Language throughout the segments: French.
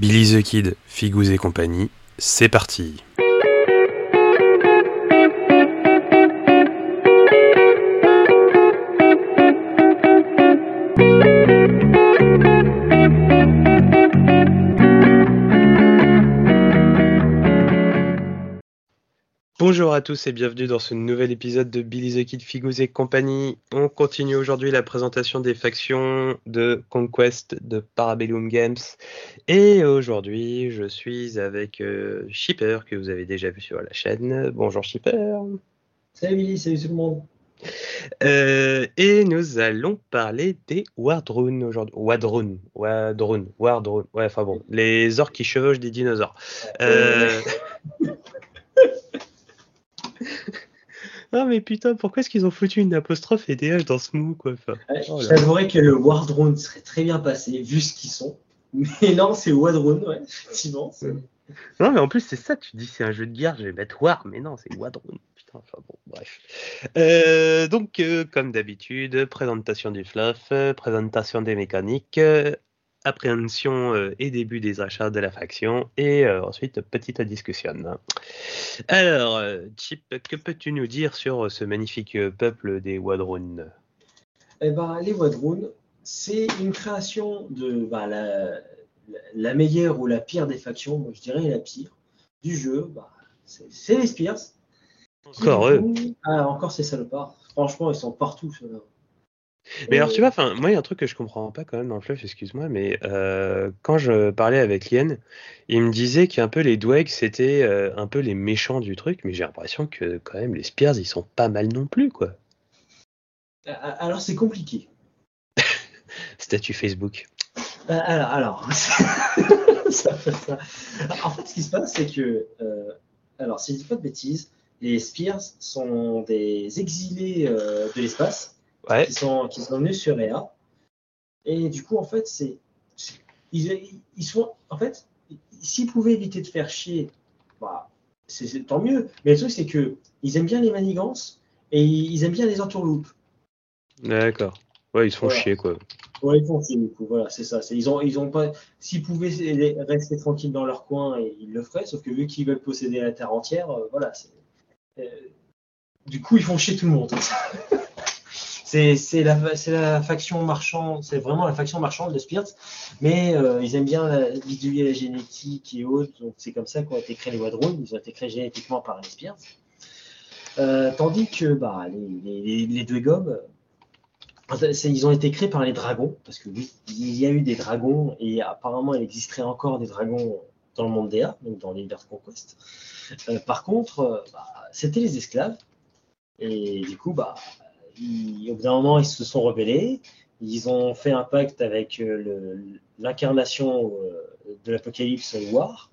Billy the Kid, Figous et compagnie, c'est parti. À tous et bienvenue dans ce nouvel épisode de Billy the Kid, Figous et compagnie. On continue aujourd'hui la présentation des factions de Conquest de Parabellum Games. Et aujourd'hui, je suis avec euh, Shipper, que vous avez déjà vu sur la chaîne. Bonjour Shipper. Salut Billy, salut tout le monde. Euh, et nous allons parler des Wardrun aujourd'hui. Wadrun, Wadrun, Wardrun. Ouais, enfin bon, les orques qui chevauchent des dinosaures. Euh... Ah mais putain, pourquoi est-ce qu'ils ont foutu une apostrophe et des H dans ce mot quoi enfin, oh. J'avouerais que le Wardrone serait très bien passé vu ce qu'ils sont. Mais non, c'est Wadrone, ouais, effectivement. Non mais en plus c'est ça, tu dis c'est un jeu de guerre, je vais mettre War, mais non c'est Wadrun. Putain, enfin bon, bref. Euh, donc euh, comme d'habitude, présentation du fluff, euh, présentation des mécaniques, appréhension euh, et début des achats de la faction, et euh, ensuite petite discussion. Alors, euh, Chip, que peux-tu nous dire sur ce magnifique peuple des Wadrun Eh ben, les Wadrone, c'est une création de bah, la, meilleure ou la pire des factions, moi je dirais la pire, du jeu. Bah, c'est les Spears. Encore eux. Ah, encore ces salopards. Franchement, ils sont partout, ceux-là. Mais alors, tu vois, enfin, moi, il y a un truc que je comprends pas quand même dans le fluff, excuse-moi, mais euh, quand je parlais avec Lien, il me disait qu'un peu les Dwegs, c'était euh, un peu les méchants du truc, mais j'ai l'impression que quand même les Spears, ils sont pas mal non plus, quoi. Alors, c'est compliqué. Statut Facebook. Euh, Alors, alors ça fait ça. En fait, ce qui se passe, c'est que, alors, si je dis pas de bêtises, les Spears sont des exilés de l'espace Ouais, qui sont, qui sont venus sur Ea. Et du coup, en fait, c'est, ils, ils sont, en fait, s'ils pouvaient éviter de faire chier, bah, c'est, tant mieux. Mais le truc, c'est que ils aiment bien les manigances et ils aiment bien les entourloupes. d'accord. Ouais, ils se font Voilà. chier, quoi. Ouais, ils font chier, du coup, voilà, c'est ça. Ils ont, ils ont pas, s'ils pouvaient rester tranquilles dans leur coin, et ils le feraient, sauf que vu qu'ils veulent posséder la terre entière, euh, voilà, euh, du coup, ils font chier tout le monde. c'est, la, la faction marchande, c'est vraiment la faction marchande de Spears, mais euh, ils aiment bien la, bidouiller la génétique et autres, donc c'est comme ça qu'ont été créés les Wadrons, ils ont été créés génétiquement par les Spears. Euh, tandis que bah, les, les, les, c'est- ils ont été créés par les dragons, parce que oui, il y a eu des dragons, et apparemment il existerait encore des dragons dans le monde DA, donc dans l'univers Conquest. Euh, par contre, bah, c'était les esclaves, et du coup, bah, ils- au bout d'un moment, ils se sont rebellés, ils ont fait un pacte avec euh, l'incarnation euh, de l'Apocalypse War,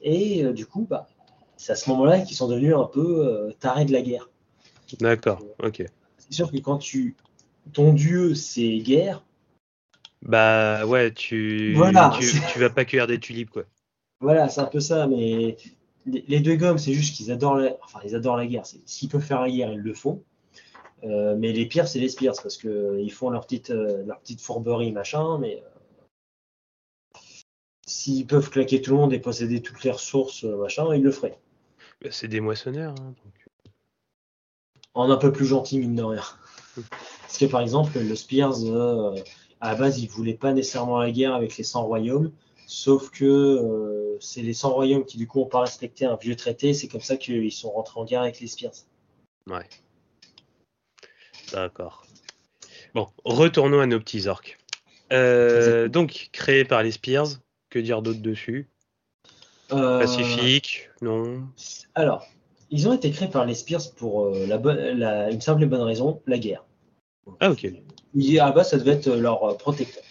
et euh, du coup, bah, c'est à ce moment-là qu'ils sont devenus un peu tarés de la guerre. D'accord, ok. C'est sûr que quand tu ton dieu c'est guerre, Bah, ouais, tu, Voilà. tu, tu vas pas cueillir des tulipes, quoi. voilà, c'est un peu ça, mais les, les deux gommes, c'est juste qu'ils adorent la, enfin, ils adorent la guerre. S'ils peuvent faire la guerre, ils le font. Euh, mais les pires, c'est les Spears, parce que euh, font leur petite, euh, leur petite fourberie, machin, mais s'ils peuvent claquer tout le monde et posséder toutes les ressources, machin, ils le feraient. Bah, c'est des moissonneurs, hein, donc. En un peu plus gentil, mine de rien. Parce que par exemple, le Spears, à la base, ils voulaient pas nécessairement la guerre avec les 100 royaumes, sauf que c'est les 100 royaumes qui, du coup, n'ont pas respecté un vieux traité. C'est comme ça qu'ils sont rentrés en guerre avec les Spears. Ouais. D'accord. Bon, retournons à nos petits orques. Euh, donc, créé par les Spears, que dire d'autre dessus? Euh, Pacifique, non? Alors, ils ont été créés par les Spears pour euh, la bonne, la- une simple et bonne raison, la guerre. Ah, ok. Ils- À la base, ça devait être leur protecteur.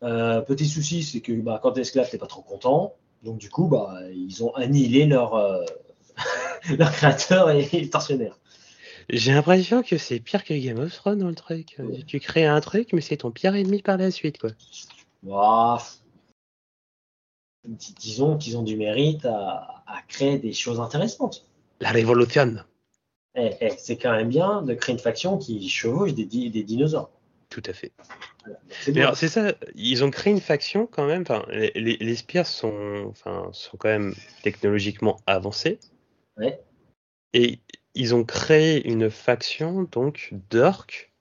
Petit souci, c'est que bah, quand t'es esclave, t'es pas trop content. Donc du coup, bah, ils ont annihilé leur, leur créateur et, et tortionnaire. J'ai l'impression que c'est pire que Game of Thrones dans le truc. Ouais. Tu crées un truc, mais c'est ton pire ennemi par la suite, quoi. Dis- Disons qu'ils ont du mérite à, à créer des choses intéressantes. La révolution. Eh, eh, c'est quand même bien de créer une faction qui chevauche des, di- des dinosaures. Tout à fait. c'est ça, ils ont créé une faction quand même. Enfin, les, les, Spears sont, enfin, sont quand même technologiquement avancés. Ouais. Et ils ont créé une faction donc d'orques,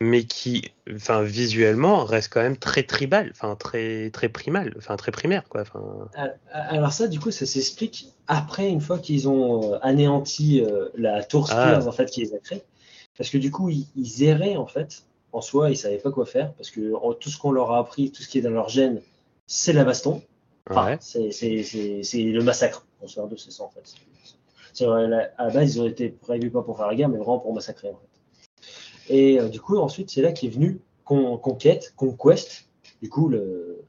mais qui, enfin, visuellement reste quand même très tribal, enfin très très primal, enfin très primaire quoi. Alors ça, du coup, ça s'explique après une fois qu'ils ont euh, anéanti euh, la tour ah. Spears en fait qui les a créés, parce que du coup ils, ils erraient en fait en soi, ils savaient pas quoi faire parce que tout ce qu'on leur a appris, tout ce qui est dans leur gène, c'est la baston. Enfin, c'est le massacre. On se de c'est ça en fait. À la base, ils ont été prévus pas pour faire la guerre, mais vraiment pour massacrer en fait. Et euh, du coup, ensuite, c'est là qu'est venu Conquête, Conquest, du coup, le,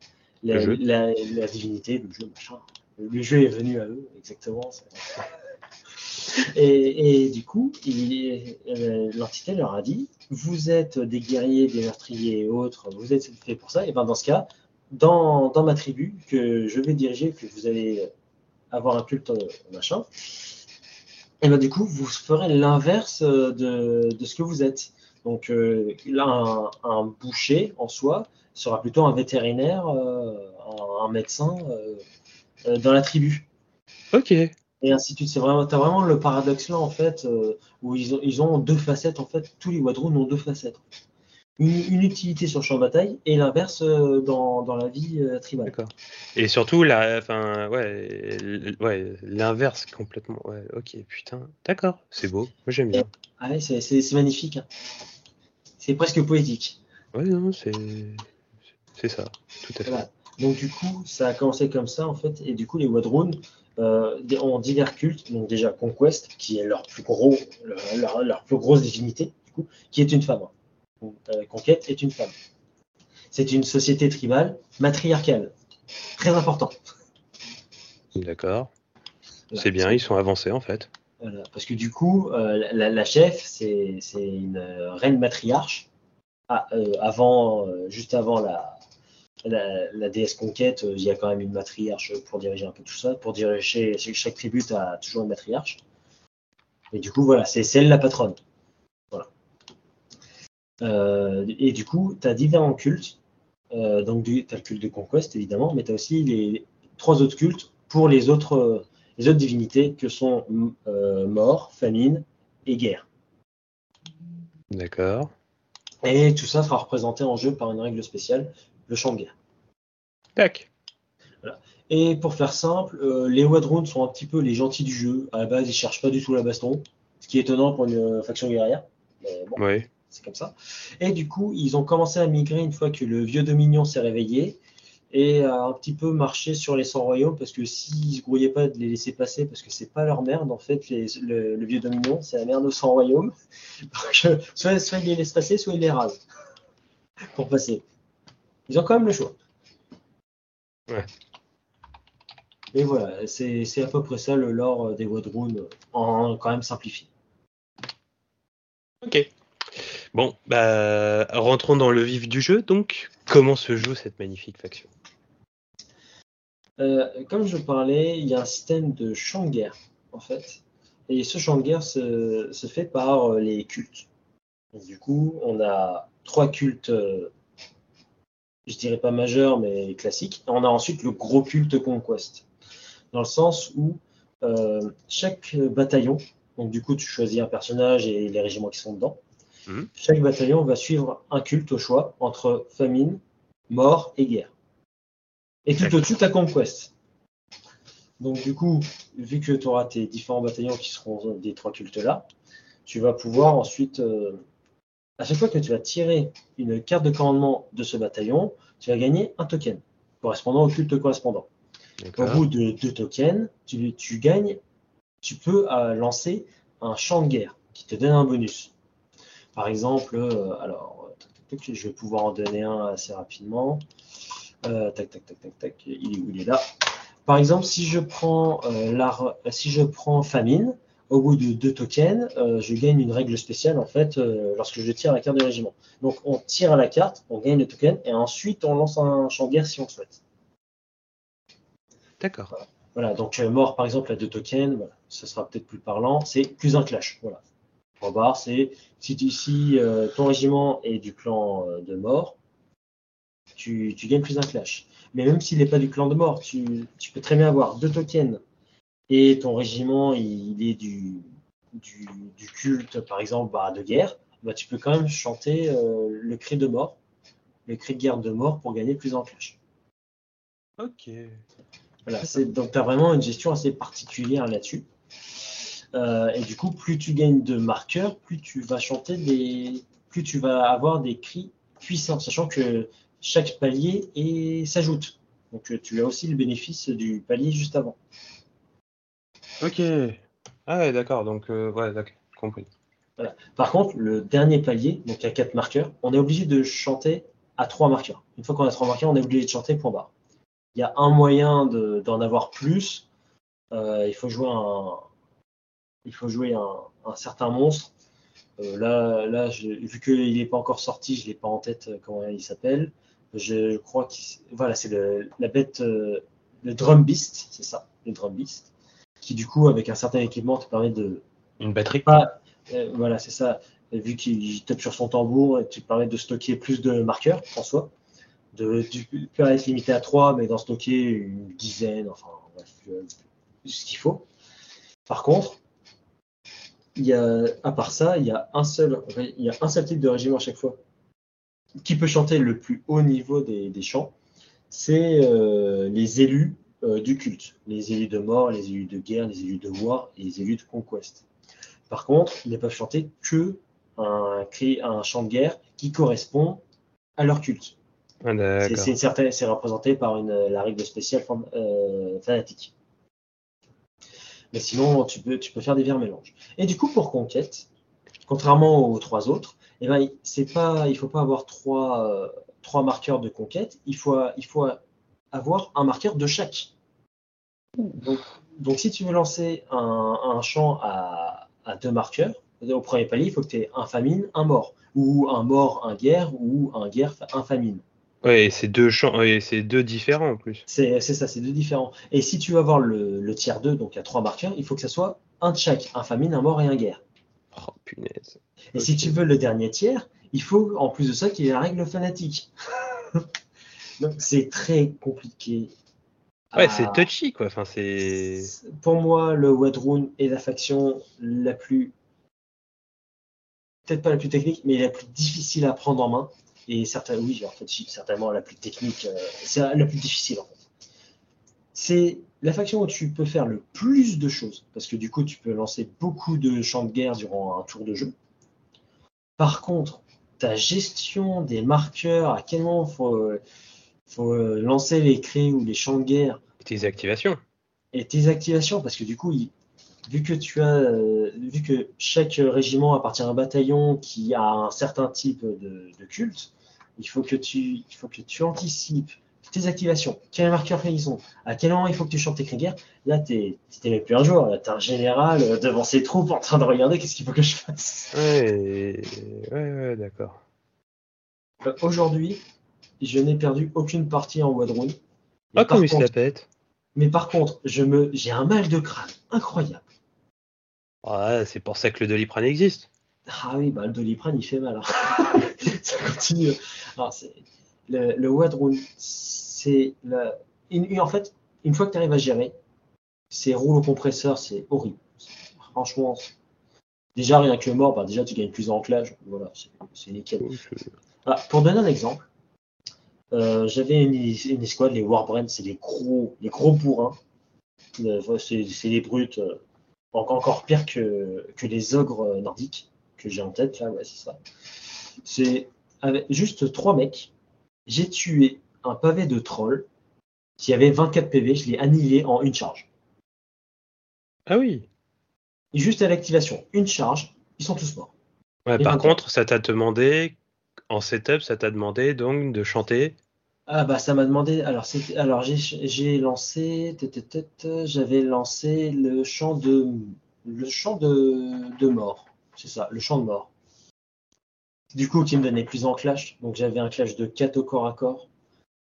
la, divinité, le jeu, machin. Le jeu est venu à eux, exactement. Et, et, du coup, euh, l'entité leur a dit vous êtes des guerriers, des meurtriers et autres, vous êtes fait pour ça, et bien dans ce cas, dans, dans ma tribu que je vais diriger, que vous allez avoir un culte euh, machin, et bien du coup, vous ferez l'inverse de, de, ce que vous êtes. Donc euh, là, un, un, boucher en soi sera plutôt un vétérinaire, euh, un, un, médecin euh, dans la tribu. Ok et ainsi de suite. C'est vraiment, as vraiment le paradoxe là en fait, euh, où ils ont, ils ont deux facettes en fait. Tous les Wadroon ont deux facettes. Une, utilité sur le champ de bataille et l'inverse euh, dans, dans, la vie euh, tribale. D'accord. Et surtout enfin ouais, ouais, l'inverse complètement. Ouais, ok, putain, d'accord, c'est beau. Moi j'aime bien. Ah ouais, c'est magnifique. Hein. C'est presque poétique. Ouais, non, c'est c'est ça, tout à fait. Donc du coup, ça a commencé comme ça en fait, et du coup les Wadroon euh, ont divers cultes. Donc déjà Conquest, qui est leur plus gros, leur, plus grosse divinité, du coup, qui est une femme. Euh, Conquête est une femme. C'est une société tribale matriarcale, très important. D'accord. c'est bien, ils sont avancés en fait. parce que du coup, euh, la, chef, c'est une reine matriarche, ah, avant, juste avant la, la, déesse conquête, euh, il y a quand même une matriarche pour diriger un peu tout ça. Pour diriger chaque tribu, tu as toujours une matriarche. Et du coup, voilà, c'est elle la patronne. Euh, et du coup, tu as différents cultes. Euh, donc, tu as le culte de conquest, évidemment, mais tu as aussi les trois autres cultes pour les autres, les autres divinités que sont mort, famine et guerre. D'accord. Et tout ça sera représenté en jeu par une règle spéciale le champ de guerre. Tac. Et pour faire simple, euh, les Wadrons sont un petit peu les gentils du jeu. À la base, ils cherchent pas du tout la baston, ce qui est étonnant pour une euh, faction guerrière. Mais bon, c'est comme ça. Et du coup, ils ont commencé à migrer une fois que le vieux Dominion s'est réveillé et à un petit peu marcher sur les 100 royaumes parce que s'ils se grouillaient pas de les laisser passer parce que c'est pas leur merde en fait le, vieux Dominion c'est la merde aux 100 royaumes donc euh, soit, soit ils les laissent passer soit ils les rasent pour passer ils ont quand même le choix. Ouais. Et voilà, c'est à peu près ça le lore des Wadroon en quand même simplifié. Ok. Bon, bah, rentrons dans le vif du jeu. Donc, comment se joue cette magnifique faction? Euh, Comme je parlais, il y a un système de champ de guerre, en fait. Et ce champ de guerre se, fait par euh, les cultes. du coup, on a trois cultes euh, je dirais pas majeur, mais classique. on a ensuite le gros culte Conquest, dans le sens où chaque bataillon, donc du coup tu choisis un personnage et les régiments qui sont dedans, mhm. chaque bataillon va suivre un culte au choix entre famine, mort et guerre. Et tout au-dessus, tu as Conquest. Donc du coup, vu que tu auras tes différents bataillons qui seront des trois cultes-là, tu vas pouvoir ensuite euh, à chaque fois que tu vas tirer une carte de commandement de ce bataillon, tu vas gagner un token correspondant au culte correspondant. Au bout de deux tokens, tu, gagnes, tu peux euh, lancer un champ de guerre qui te donne un bonus. Par exemple, euh, alors, je vais pouvoir en donner un assez rapidement. Euh, tac, tac, tac, tac, tac, il est où Il est là. Par exemple, si je prends, si je prends famine, au bout de deux tokens, euh, je gagne une règle spéciale en fait euh, lorsque je tire la carte de régiment. Donc on tire à la carte, on gagne le token et ensuite on lance un champ de guerre si on le souhaite. D'accord. Voilà. donc euh, mort par exemple à deux tokens, voilà, ça sera peut-être plus parlant, c'est plus un clash. Voilà. Pour c'est si, si ton régiment est du clan de mort, tu, tu gagnes plus un clash. Mais même s'il n'est pas du clan de mort, tu, tu peux très bien avoir deux tokens et ton régiment il est du, du, du culte, par exemple, bah, de guerre, bah, tu peux quand même chanter euh, le cri de mort, le cri de guerre de mort pour gagner plus en clash. Ok. Voilà, donc tu as vraiment une gestion assez particulière là-dessus. Euh, et du coup, plus tu gagnes de marqueurs, plus tu vas chanter des, plus tu vas avoir des cris puissants, sachant que chaque palier est- s'ajoute. Donc euh, tu as aussi le bénéfice du palier juste avant. Ok. Ah ouais, d'accord. Donc, euh, ouais, d'accord. Compris. Par contre, le dernier palier, donc il y a quatre marqueurs, on est obligé de chanter à trois marqueurs. Une fois qu'on a trois marqueurs, on est obligé de chanter point barre. Il y a un moyen de- d'en avoir plus. Euh, il faut jouer un, il faut jouer un, un certain monstre. Euh, là, là je- vu qu'il n'est pas encore sorti, je l'ai pas en tête euh, comment il s'appelle. Je, crois que voilà, c'est la bête, euh, le drum beast, c'est ça, le drum beast, qui du coup avec un certain équipement te permet de Une batterie pas, euh, voilà, c'est ça. Vu qu'il tape sur son tambour, tu te permets de stocker plus de marqueurs en soi. De, tu peux être limité à 3, mais d'en stocker une dizaine, enfin, bref, ce qu'il faut. Par contre, il y a, à part ça, il y a un seul, il y a un seul type de régiment à chaque fois qui peut chanter le plus haut niveau des, des chants. C'est euh, les élus euh, du culte, les élus de mort, les élus de guerre, les élus de war et les élus de conquest. Par contre, ils ne peuvent chanter que un, un chant de guerre qui correspond à leur culte. Ah, C'est représenté par une, la règle spéciale euh, fanatique. Mais sinon, tu peux, tu peux faire des vers mélanges. Et du coup, pour conquête, contrairement aux trois autres, eh ben, pas, il ne faut pas avoir trois, euh, trois marqueurs de conquête, il faut, il faut avoir un marqueur de chaque. Donc, donc si tu veux lancer un, un champ à, à deux marqueurs, au premier palier, il faut que tu aies un famine, un mort, ou un mort, un guerre, ou un guerre, un famine. Ouais, c'est deux champs, ouais, c'est deux différents en plus. C'est ça, c'est deux différents. Et si tu veux avoir le, le tiers 2, donc il y a trois marqueurs, il faut que ça soit un de chaque, un famine, un mort et un guerre. Oh, punaise. Et si tu veux le dernier tiers, il faut en plus de ça qu'il y ait la règle fanatique. donc c'est très compliqué. Ouais, à- c'est touchy, quoi. Enfin, c'est. Pour moi, le Wadrun est la faction la plus. Peut-être pas la plus technique, mais la plus difficile à prendre en main. Et certain, oui, en fait, certainement la plus technique. euh, c'est la plus difficile, en fait. C'est la faction où tu peux faire le plus de choses. Parce que du coup, tu peux lancer beaucoup de champs de guerre durant un tour de jeu. Par contre, ta gestion des marqueurs, à quel moment il faut, faut euh, lancer les cris ou les champs de guerre, Tes activations. et tes activations, parce que du coup, il- vu que tu as, euh, vu que chaque régiment appartient à un bataillon qui a un certain type de, de culte, il faut que tu, il faut que tu anticipes tes activations, quel marqueur ils ont, à quel moment il faut que tu chantes tes guerre. Là, t'es, t'es même plus un joueur, là, t'es un général euh, devant ses troupes en train de regarder qu'est-ce qu'il faut que je fasse? Ouais, ouais, ouais, d'accord. Euh, Aujourd'hui, je n'ai perdu aucune partie en. Mais Ah, comme il se la pète. Mais par contre, je me, j'ai un mal de crâne incroyable. Ouais, c'est pour ça que le Doliprane existe. Ah oui, bah, le doliprane, il fait mal. hein. ça continue. Alors, le, le c'est la- en fait, une fois que tu arrives à gérer, ces rouleaux compresseurs, c'est horrible. Franchement, déjà rien que mort, bah, déjà tu gagnes plus en clash. Voilà, c'est nickel. Ah, pour donner un exemple, euh, j'avais une, une escouade, les Warbrands, c'est les gros, les gros bourrins. Euh, c'est les brutes, euh, encore, encore pire que, que les ogres nordiques que j'ai en tête, là, ouais, c'est ça. C'est avec juste trois mecs, j'ai tué un pavé de troll qui avait 24 PV, je l'ai annihilé en une charge. Ah oui. Et juste à l'activation, une charge, ils sont tous morts. Ouais, par contre, ça t'a demandé, en setup, ça t'a demandé donc de chanter. Ah bah ça m'a demandé. Alors c'était alors j'ai j'ai lancé j'avais lancé le chant de le chant de, de mort. C'est ça, le chant de mort. Du coup qui me donnait plus en clash. Donc j'avais un clash de 4 au corps à corps.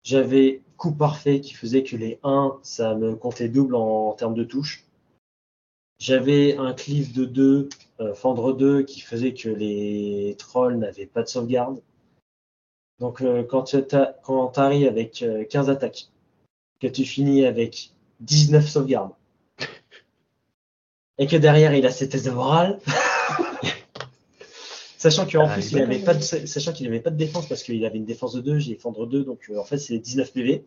J'avais coup parfait qui faisait que les 1 ça me comptait double en, en termes de touche. J'avais un cliff de 2, euh, fendre 2 qui faisait que les trolls n'avaient pas de sauvegarde. Donc, euh, quand tu arrives avec 15 euh, attaques, que tu finis avec 19 sauvegardes, et que derrière il a ses tests de morale, sachant qu'en ah, plus il avait pas de, sachant qu'il n'avait pas de défense parce qu'il avait une défense de 2, j'ai défendre 2, donc en fait c'est 19 PV.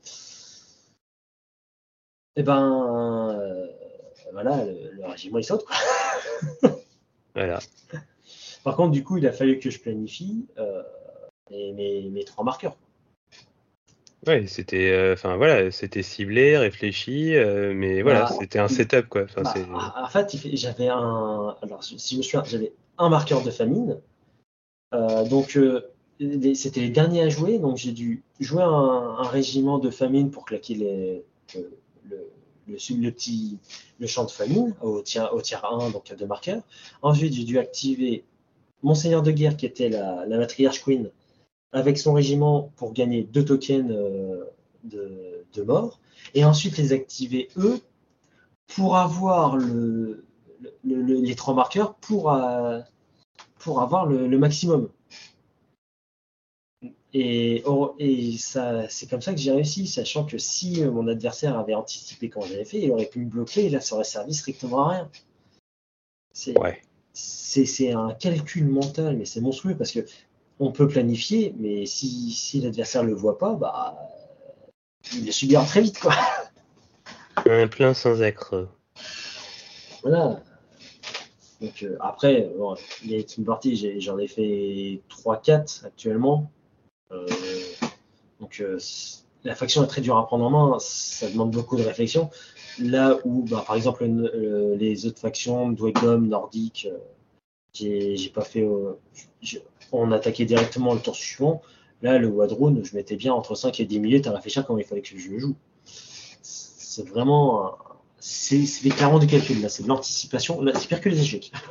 Et ben voilà, le, régiment il saute quoi. voilà. Par contre, du coup, il a fallu que je planifie mes, trois marqueurs. Ouais, c'était, euh, enfin voilà, c'était ciblé, réfléchi, euh, mais voilà, bah, c'était un setup quoi. Bah, en fait, j'avais un, alors si je me souviens, j'avais un marqueur de famine, euh, donc c'était les derniers à jouer, donc j'ai dû jouer un, régiment de famine pour claquer le, petit le champ de famine au tiers, au tiers 1, donc à deux marqueurs. Ensuite, j'ai dû activer Monseigneur de guerre qui était la, matriarche queen avec son régiment pour gagner deux tokens euh, de, mort, et ensuite les activer eux pour avoir le, les trois marqueurs pour, euh, pour avoir le, maximum. Et, et ça, c'est comme ça que j'ai réussi, sachant que si mon adversaire avait anticipé quand j'avais fait, il aurait pu me bloquer et là ça aurait servi strictement à rien. C'est ouais. un calcul mental, mais c'est monstrueux parce que on peut planifier, mais si, si l'adversaire ne le voit pas, bah, il le subira très vite. Quoi. Un plein sans accroc. Voilà. Donc, euh, après, bon, les team parties, j'en ai, fait 3-4 actuellement. Euh, donc, euh, la faction est très dure à prendre en main, ça demande beaucoup de réflexion. Là où, bah, par exemple, les autres factions, Dwegom, Nordique, j'ai pas fait on attaquait directement le tour suivant. Là, le Wadrone, je mettais bien entre 5 et 10 minutes à réfléchir comment il fallait que je joue. C'est vraiment. C'est clairement du calcul, là. C'est de l'anticipation. C'est pire que les échecs.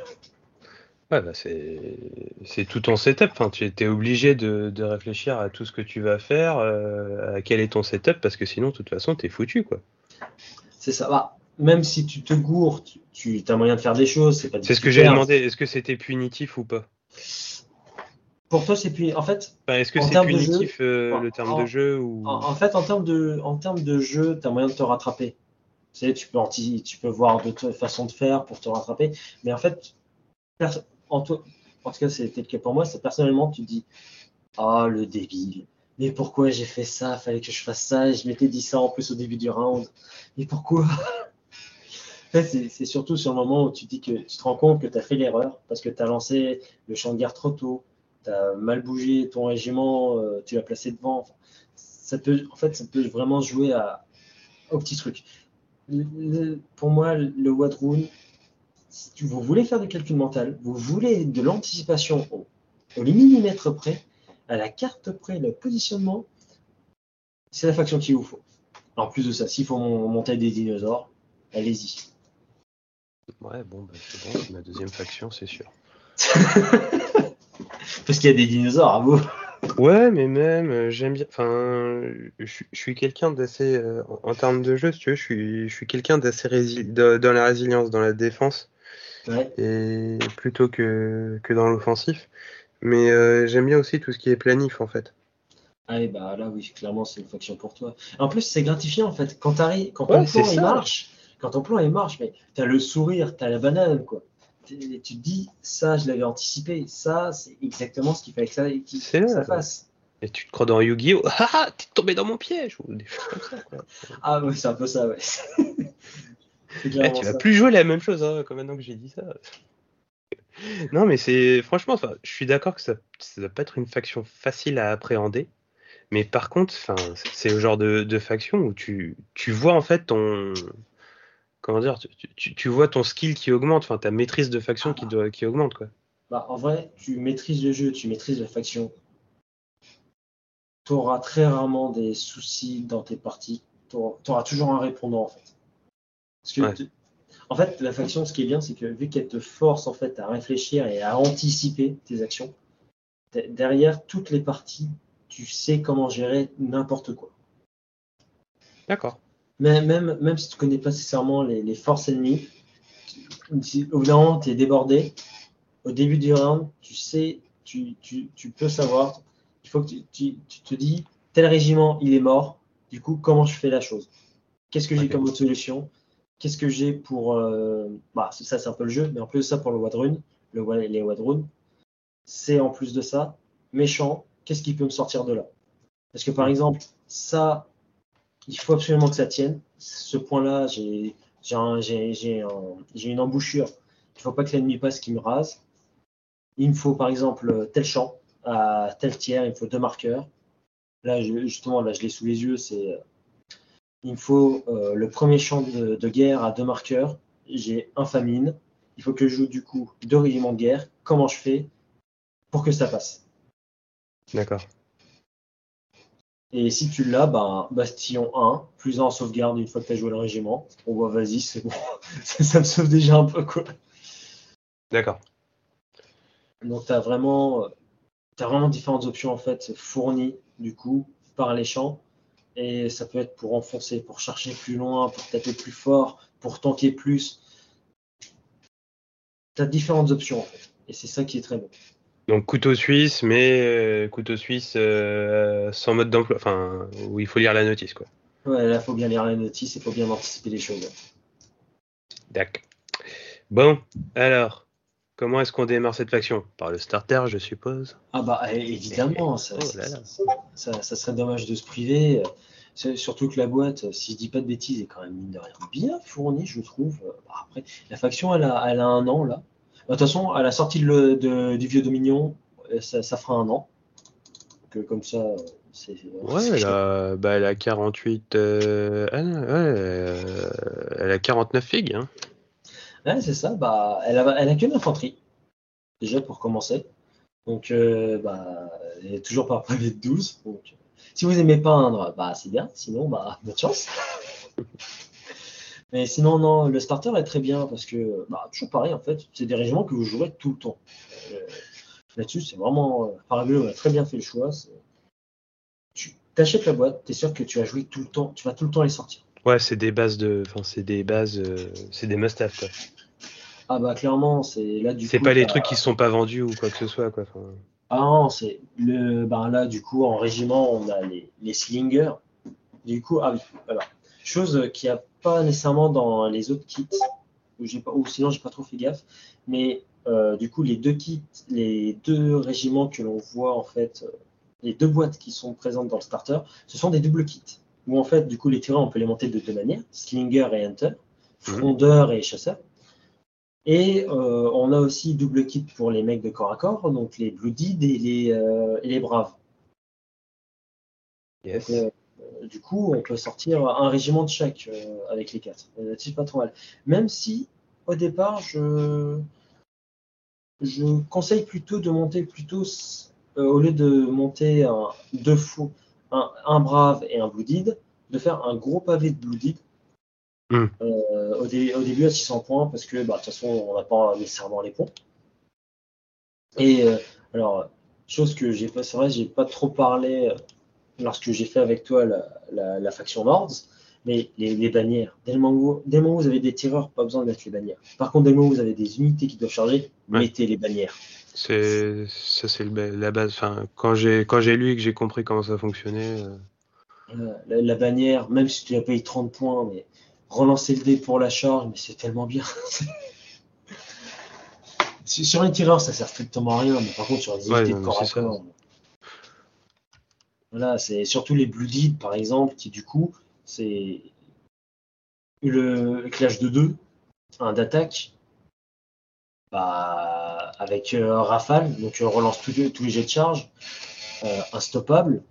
Ouais, bah c'est tout ton setup. Enfin, tu étais obligé de, réfléchir à tout ce que tu vas faire, euh, à quel est ton setup, parce que sinon, de toute façon, t'es foutu, quoi. C'est ça. Bah, même si tu te gourres, tu, as moyen de faire des choses. C'est ce que j'ai demandé. Est-ce que c'était punitif ou pas? Pour toi, c'est puis en fait. Est-ce que c'est punitif euh, le terme de jeu ou... en, fait, en termes de, en termes de jeu, tu as moyen de te rattraper. Tu sais, tu peux, tu peux voir d'autres façons de faire pour te rattraper. Mais en fait, en, tout cas, c'était le cas pour moi. C'est personnellement, tu te dis Ah, le débile. Mais pourquoi j'ai fait ça? Fallait que je fasse ça. Et je m'étais dit ça en plus au début du round. Mais pourquoi c'est surtout sur le moment où tu dis que tu te rends compte que tu as fait l'erreur parce que tu as lancé le champ de guerre trop tôt tu as mal bougé ton régiment, euh, tu l'as placé devant. ça peut, en fait, ça peut vraiment jouer à, au petit truc. Pour moi, le Wadroon, si vous voulez faire du calcul mental, vous voulez de l'anticipation au, au millimètre près, à la carte près, le positionnement, c'est la faction qu'il vous faut. En plus de ça, s'il faut monter des dinosaures, allez-y. Ouais, bon, bah, c'est bon, c'est ma deuxième faction, c'est sûr. Parce qu'il y a des dinosaures à vous. Ouais, mais même, euh, j'aime bien. Enfin, je, suis quelqu'un d'assez. Euh, en, termes de jeu, si tu veux, je suis, je suis quelqu'un d'assez dans la résilience, dans la défense. Et plutôt que, que dans l'offensif. Mais euh, j'aime bien aussi tout ce qui est planif, en fait. Ah, et bah là, oui, clairement, c'est une faction pour toi. En plus, c'est gratifiant, en fait. Quand, quand ton plan il marche, quand ton plan il marche, mais t'as le sourire, t'as la banane, quoi tu te dis, ça, je l'avais anticipé, ça, c'est exactement ce qu'il fallait que ça, ça fasse. Et tu te crois dans Yu-Gi-Oh! Ah ah, t'es tombé dans mon piège! Ou des choses comme ça, quoi. ah ouais, c'est un peu ça, ouais. eh, tu vas plus jouer la même chose, hein, comme maintenant que j'ai dit ça. non, mais c'est franchement, je suis d'accord que ça, ça va pas être une faction facile à appréhender. Mais par contre, c'est le genre de, de, faction où tu, tu vois en fait ton, comment dire, tu, vois ton skill qui augmente, enfin ta maîtrise de faction qui, doit, qui augmente quoi. Bah, en vrai, tu maîtrises le jeu, tu maîtrises la faction. Tu auras très rarement des soucis dans tes parties. Tu auras, toujours un répondant en fait. Parce que en fait, la faction, ce qui est bien, c'est que vu qu'elle te force en fait à réfléchir et à anticiper tes actions, derrière toutes les parties, tu sais comment gérer n'importe quoi. D'accord. Même, même, même si tu connais pas nécessairement les, forces ennemies, au bout d'un moment, tu es débordé. Au début du round, tu sais, tu, tu, tu, peux savoir. Il faut que tu, tu- te dis, tel régiment, il est mort. Du coup, comment je fais la chose? Qu'est-ce que j'ai comme autre solution? Qu'est-ce que j'ai pour... euh, Bah, ça, c'est un peu le jeu, mais en plus de ça, pour le Wadrun, le, les Wadrun, c'est en plus de ça, méchant, qu'est-ce qui peut me sortir de là? Parce que par exemple, ça, il faut absolument que ça tienne. Ce point-là, j'ai j'ai un- j'ai- j'ai un- j'ai une embouchure. Il ne faut pas que l'ennemi passe qui me rase. Il me faut par exemple tel champ à tel tiers, il me faut deux marqueurs. Là, justement, là, je l'ai sous les yeux. Euh, il me faut euh, le premier champ de, de guerre à deux marqueurs. J'ai un famine. Il faut que je joue du coup deux régiments de guerre. Comment je fais pour que ça passe? D'accord. Et si tu l'as, bah, Bastillon 1, plus 1 en sauvegarde une fois que tu as joué le régiment. Bon, bah, vas-y, c'est bon. ça, me sauve déjà un peu, quoi. D'accord. Donc, tu as vraiment, t'as vraiment différentes options, en fait, fournies, du coup, par les champs. Et ça peut être pour enfoncer, pour chercher plus loin, pour taper plus fort, pour tanker plus. Tu as différentes options, en fait. Et c'est ça qui est très bon. Donc couteau suisse, mais euh, couteau suisse euh, sans mode d'emploi, enfin où il faut lire la notice quoi. Ouais, là, faut bien lire la notice et faut bien anticiper les choses. D'accord. Bon, alors, comment est-ce qu'on démarre cette faction? Par le starter, je suppose. Ah bah é- évidemment, ça, Oh là là. ça- ça serait dommage de se priver. Surtout que la boîte, si je dis pas de bêtises, est quand même mine de rien bien fournie, je trouve. Bah, Après, la faction, elle a, elle a un an là. Bah, De toute façon, à la sortie de le- de- du vieux Dominion, euh, ça, ça fera un an. Que comme ça, c'est. Ouais, elle a, bah, elle a 48. euh, ouais, euh, elle a 49 figues. Hein. Ouais, c'est ça. Bah, elle a, elle a que l'infanterie, déjà pour commencer. Donc, euh, bah, elle est toujours par pavé de 12. Donc, euh, si vous aimez peindre, bah, c'est bien. Sinon, bah, bonne chance. Mais sinon, non, le starter est très bien parce que, bah, toujours pareil, en fait, c'est des régiments que vous jouerez tout le temps. Euh, Là-dessus, c'est vraiment. Euh, Parabellum a très bien fait le choix. Tu achètes la boîte, tu es sûr que tu vas jouer tout le temps, tu vas tout le temps les sortir. Ouais, c'est des bases de. Enfin, c'est des bases. euh, c'est des must-have quoi. Ah, bah, clairement, c'est là du C'est pas les trucs qui sont pas vendus ou quoi que ce soit quoi. Enfin, Ah non, c'est le ben là du coup en régiment on a les, les slingers. Du coup ah oui alors chose qu'il n'y a pas nécessairement dans les autres kits ou j'ai pas ou sinon j'ai pas trop fait gaffe mais euh, du coup les deux kits les deux régiments que l'on voit en fait euh, les deux boîtes qui sont présentes dans le starter ce sont des doubles kits où en fait du coup les tireurs on peut les monter de deux manières slinger et hunter frondeur et chasseur et euh, on a aussi double kit pour les mecs de corps à corps, donc les Bloodied et les, euh, et les Braves. yes. Euh, du coup, on peut sortir un régiment de chaque euh, avec les quatre. Euh, C'est pas trop mal. Même si, au départ, je, je conseille plutôt de monter plutôt, euh, au lieu de monter un, deux fous, un, un Brave et un Bloodied, de faire un gros pavé de Bloodied. Hmm. Euh, au, dé- au début à 600 points parce que bah, de toute façon on n'a pas nécessairement les ponts. Et euh, alors chose que j'ai pas, c'est vrai, j'ai pas trop parlé lorsque j'ai fait avec toi la, la- la faction Nords, mais les, les bannières. Dès le, moment, où vous avez des tireurs, pas besoin de mettre les bannières. Par contre, dès le moment où vous avez des unités qui doivent charger, Ouais. mettez les bannières. C'est ça, c'est la base. Enfin, quand j'ai quand j'ai lu et que j'ai compris comment ça fonctionnait. euh, Euh, la, la bannière, même si tu as payé 30 points, mais relancer le dé pour la charge, mais c'est tellement bien. Sur un tireur, ça sert strictement à rien, mais par contre, sur Ouais, unités de corps à corps. Voilà, c'est surtout les Bloodied, par exemple, qui du coup, c'est le clash de 2, un d'attaque, bah, avec euh, rafale, donc euh, relance tous les- tous les jets de charge, euh, instoppable.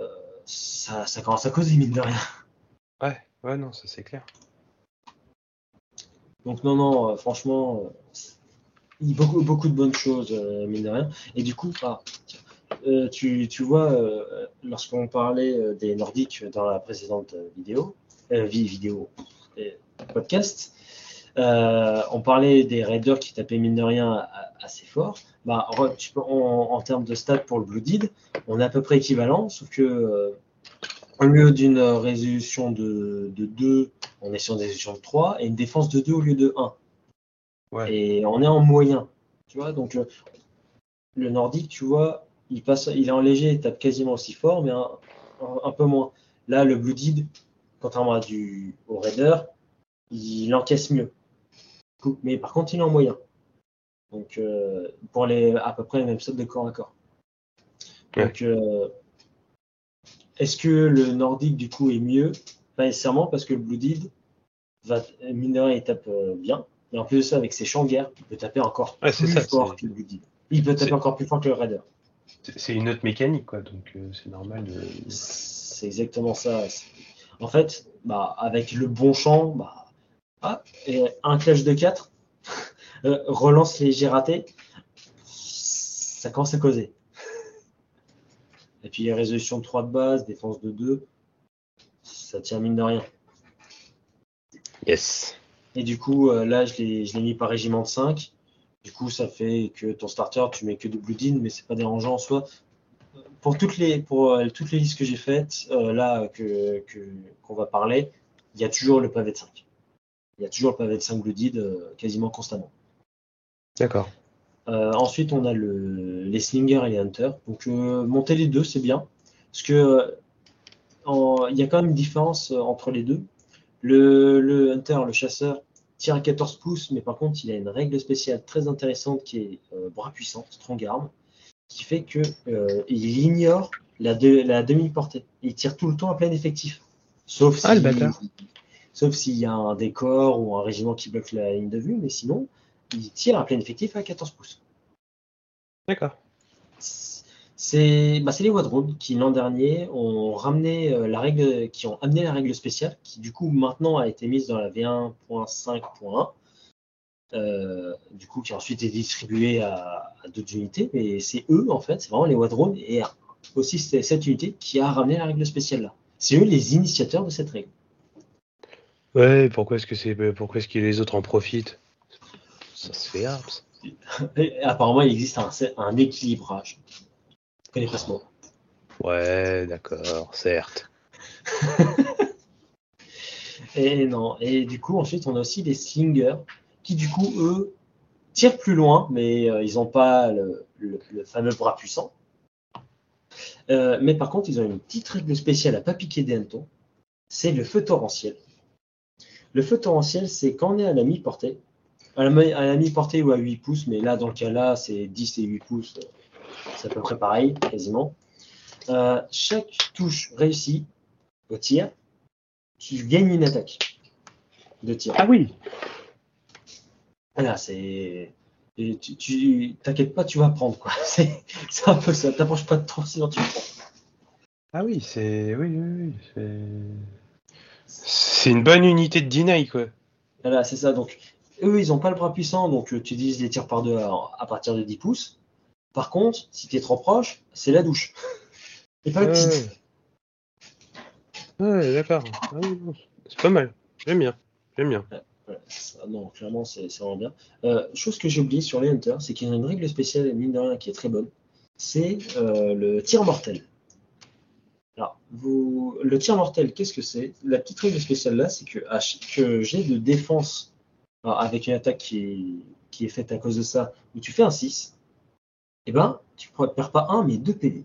Euh, ça, ça commence à causer, mine de rien. Ouais, ouais, non, ça c'est clair. Donc non, non, franchement, c'est- il y a beaucoup, beaucoup de bonnes choses, mine de rien. Et du coup, ah, euh, tu, tu vois, euh, lorsqu'on parlait euh, des Nordiques dans la précédente vidéo, euh, vi- vidéo, podcast, on parlait des raiders qui tapaient mine de rien assez fort. Bah, re- tu peux- en, en termes de stats pour le Blooded, on est à peu près équivalent, sauf que au lieu d'une résolution de, de 2, on est sur des résolutions de 3 et une défense de 2 au lieu de 1. Ouais. Et on est en moyen. Tu vois, donc le nordique, tu vois, il, passe, il est en léger, il tape quasiment aussi fort, mais un, un- un peu moins. Là, le Blooded, contrairement à du, au Raider, il encaisse mieux. Mais par contre, il est en moyen. Donc, euh, pour les, à peu près les mêmes sortes de corps à corps. Donc, euh, est-ce que le nordique, du coup, est mieux? Pas nécessairement, parce que le Blooded, va, mine de rien, il tape euh, bien. Mais en plus de ça, avec ses champs de guerre, il peut taper encore Ouais, plus ça, fort que le. Il peut taper encore plus fort que le Raider. C'est une autre mécanique, quoi, donc euh, c'est normal de. C'est exactement ça. En fait, bah, avec le bon champ, bah, ah, et un clash de 4, relance les j'ai raté, ça commence à causer. Et puis résolution de 3 de base, défense de 2, ça tient mine de rien. Yes. Et du coup, euh, là, je l'ai je l'ai mis par régiment de 5. Du coup, ça fait que ton starter, tu mets que du Bloodin, mais c'est pas dérangeant en soi. Pour toutes les, pour, euh, toutes les listes que j'ai faites, euh, là, que, que- qu'on va parler, il y a toujours le pavé de 5. Il y a toujours le pavé de 5 Blooded euh, quasiment constamment. D'accord. Euh, ensuite, on a le, les slingers et les hunters. Donc, euh, monter les deux, c'est bien. Parce que euh, il y a quand même une différence entre les deux. Le, le hunter, le chasseur, tire à 14 pouces, mais par contre, il a une règle spéciale très intéressante qui est euh, bras puissant, strong arm, qui fait que euh, il ignore la, de- la demi-portée. Il tire tout le temps à plein effectif. Sauf Ah, le si- bâtard. sauf s'il y a un décor ou un régiment qui bloque la ligne de vue, mais sinon, il tire à plein effectif à 14 pouces. D'accord. C'est bah, c'est les Wadrones qui l'an dernier ont ramené euh, la règle, qui ont amené la règle spéciale, qui du coup maintenant a été mise dans la V1.5.1, euh, du coup qui a ensuite été distribuée à, à d'autres unités, mais c'est eux en fait, c'est vraiment les Wadrones et aussi c'est cette unité qui a ramené la règle spéciale là. C'est eux les initiateurs de cette règle. Ouais, pourquoi est-ce que c'est pourquoi est-ce que les autres en profitent? Ça se fait Harps. Apparemment il existe un, un équilibrage. Pas ce mot. Ouais, d'accord, certes. Et non. Et du coup, ensuite, on a aussi des slingers qui, du coup, eux, tirent plus loin, mais euh, ils n'ont pas le, le- le fameux bras puissant. Euh, mais par contre, ils ont une petite règle spéciale à pas piquer des hannetons. C'est le feu torrentiel. Le feu torrentiel, c'est quand on est à la mi-portée, à la, mi- à la mi-portée ou à 8 pouces, mais là, dans le cas là, c'est 10 et 8 pouces, euh, c'est à peu près pareil, quasiment. Euh, chaque touche réussie au tir, tu gagnes une attaque de tir. Ah oui. Voilà, c'est. et Tu, t'inquiète pas, tu vas prendre quoi. C'est un peu ça. T'approches pas de trop, sinon tu prends. Ah oui, c'est oui, oui, oui, c'est une bonne unité de deny quoi. Voilà, c'est ça. Donc, eux, ils ont pas le bras puissant, donc euh, tu divises les tirs par deux à, à partir de 10 pouces. Par contre, si tu es trop proche, c'est la douche. Et pas la petite. Ouais, d'accord. Ah c'est pas mal. J'aime bien. J'aime bien. Ça, non, clairement, c'est c'est vraiment bien. Euh, chose que j'ai oublié sur les Hunters, c'est qu'il y a une règle spéciale, mine de rien, qui est très bonne. C'est euh, le tir mortel. Alors, vous, le tir mortel, qu'est-ce que c'est? La petite règle spéciale là, c'est que à chaque jet de défense alors, avec une attaque qui est, qui est faite à cause de ça, où tu fais un 6, eh ben, tu ne perds pas 1, mais 2 PV.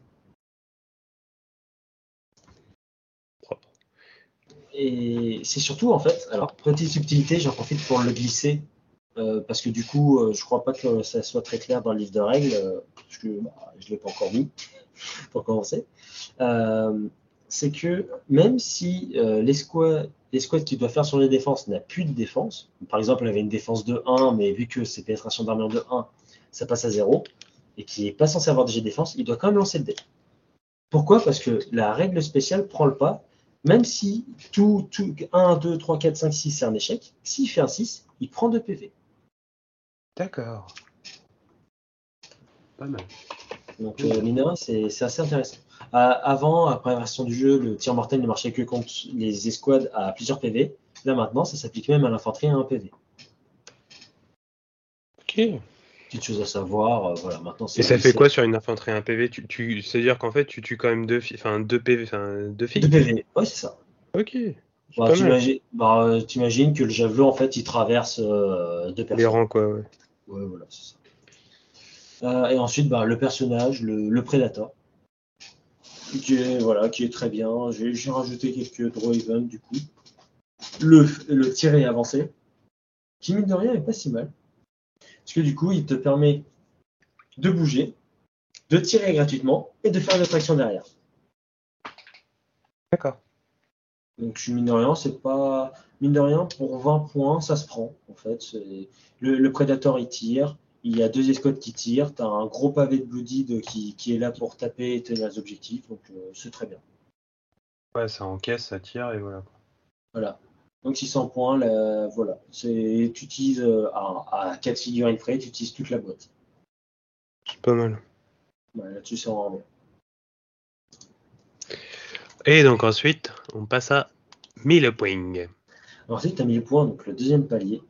Et c'est surtout, en fait, alors, petite subtilité, j'en profite pour le glisser, euh, parce que du coup, euh, je crois pas que ça soit très clair dans le livre de règles, euh, parce que bah, je ne l'ai pas encore mis, pour commencer. C'est que même si l'escouade tu dois faire sur les défenses n'a plus de défense, par exemple, elle avait une défense de 1, mais vu que c'est pénétration d'armure de 1, ça passe à 0, et qui n'est pas censé avoir de jet de défense, il doit quand même lancer le dé. Pourquoi? Parce que la règle spéciale prend le pas, même si tout, tout 1, 2, 3, 4, 5, 6 c'est un échec, s'il fait un 6, il prend 2 PV. D'accord. Pas mal. Donc, euh, c'est assez intéressant. Euh, avant, après la version du jeu, le tir mortel ne marchait que contre les escouades à plusieurs PV. Là, maintenant, ça s'applique même à l'infanterie à 1 PV. Ok. Petite chose à savoir, euh, voilà, maintenant. Et ça fait quoi sur une infanterie 1 PV tu, tu, C'est-à-dire qu'en fait, tu tues quand même deux, enfin, deux PV, enfin, deux filles 2 PV, ouais, c'est ça. Ok. Bah, t'imagines bah, euh, t'imagines que le javelot, en fait, il traverse euh, deux Les personnes. rangs, quoi, ouais. Ouais, voilà, c'est ça. Euh, et ensuite, bah, le personnage, le, le Predator, qui est, voilà, qui est très bien. J'ai j'ai rajouté quelques draw events du coup. Le, le tiré avancé, qui mine de rien est pas si mal. Parce que du coup, il te permet de bouger, de tirer gratuitement et de faire une autre action derrière. D'accord. Donc, je suis mine de rien, c'est pas. Mine de rien, pour 20 points, ça se prend, en fait. Le, le Predator, il tire. Il y a deux escouades qui tirent. Tu as un gros pavé de Bloodied qui, qui est là pour taper et tenir les objectifs. Donc, euh, c'est très bien. Ouais, ça encaisse, ça tire et voilà. Voilà. Donc 600 points, là, voilà. C'est, tu utilises euh, à, à 4 figurines près, tu utilises toute la boîte. C'est pas mal. Ouais, Là-dessus, c'est vraiment bien. Et donc ensuite, on passe à 1000 points. Ensuite, tu as mis le point, donc le deuxième palier.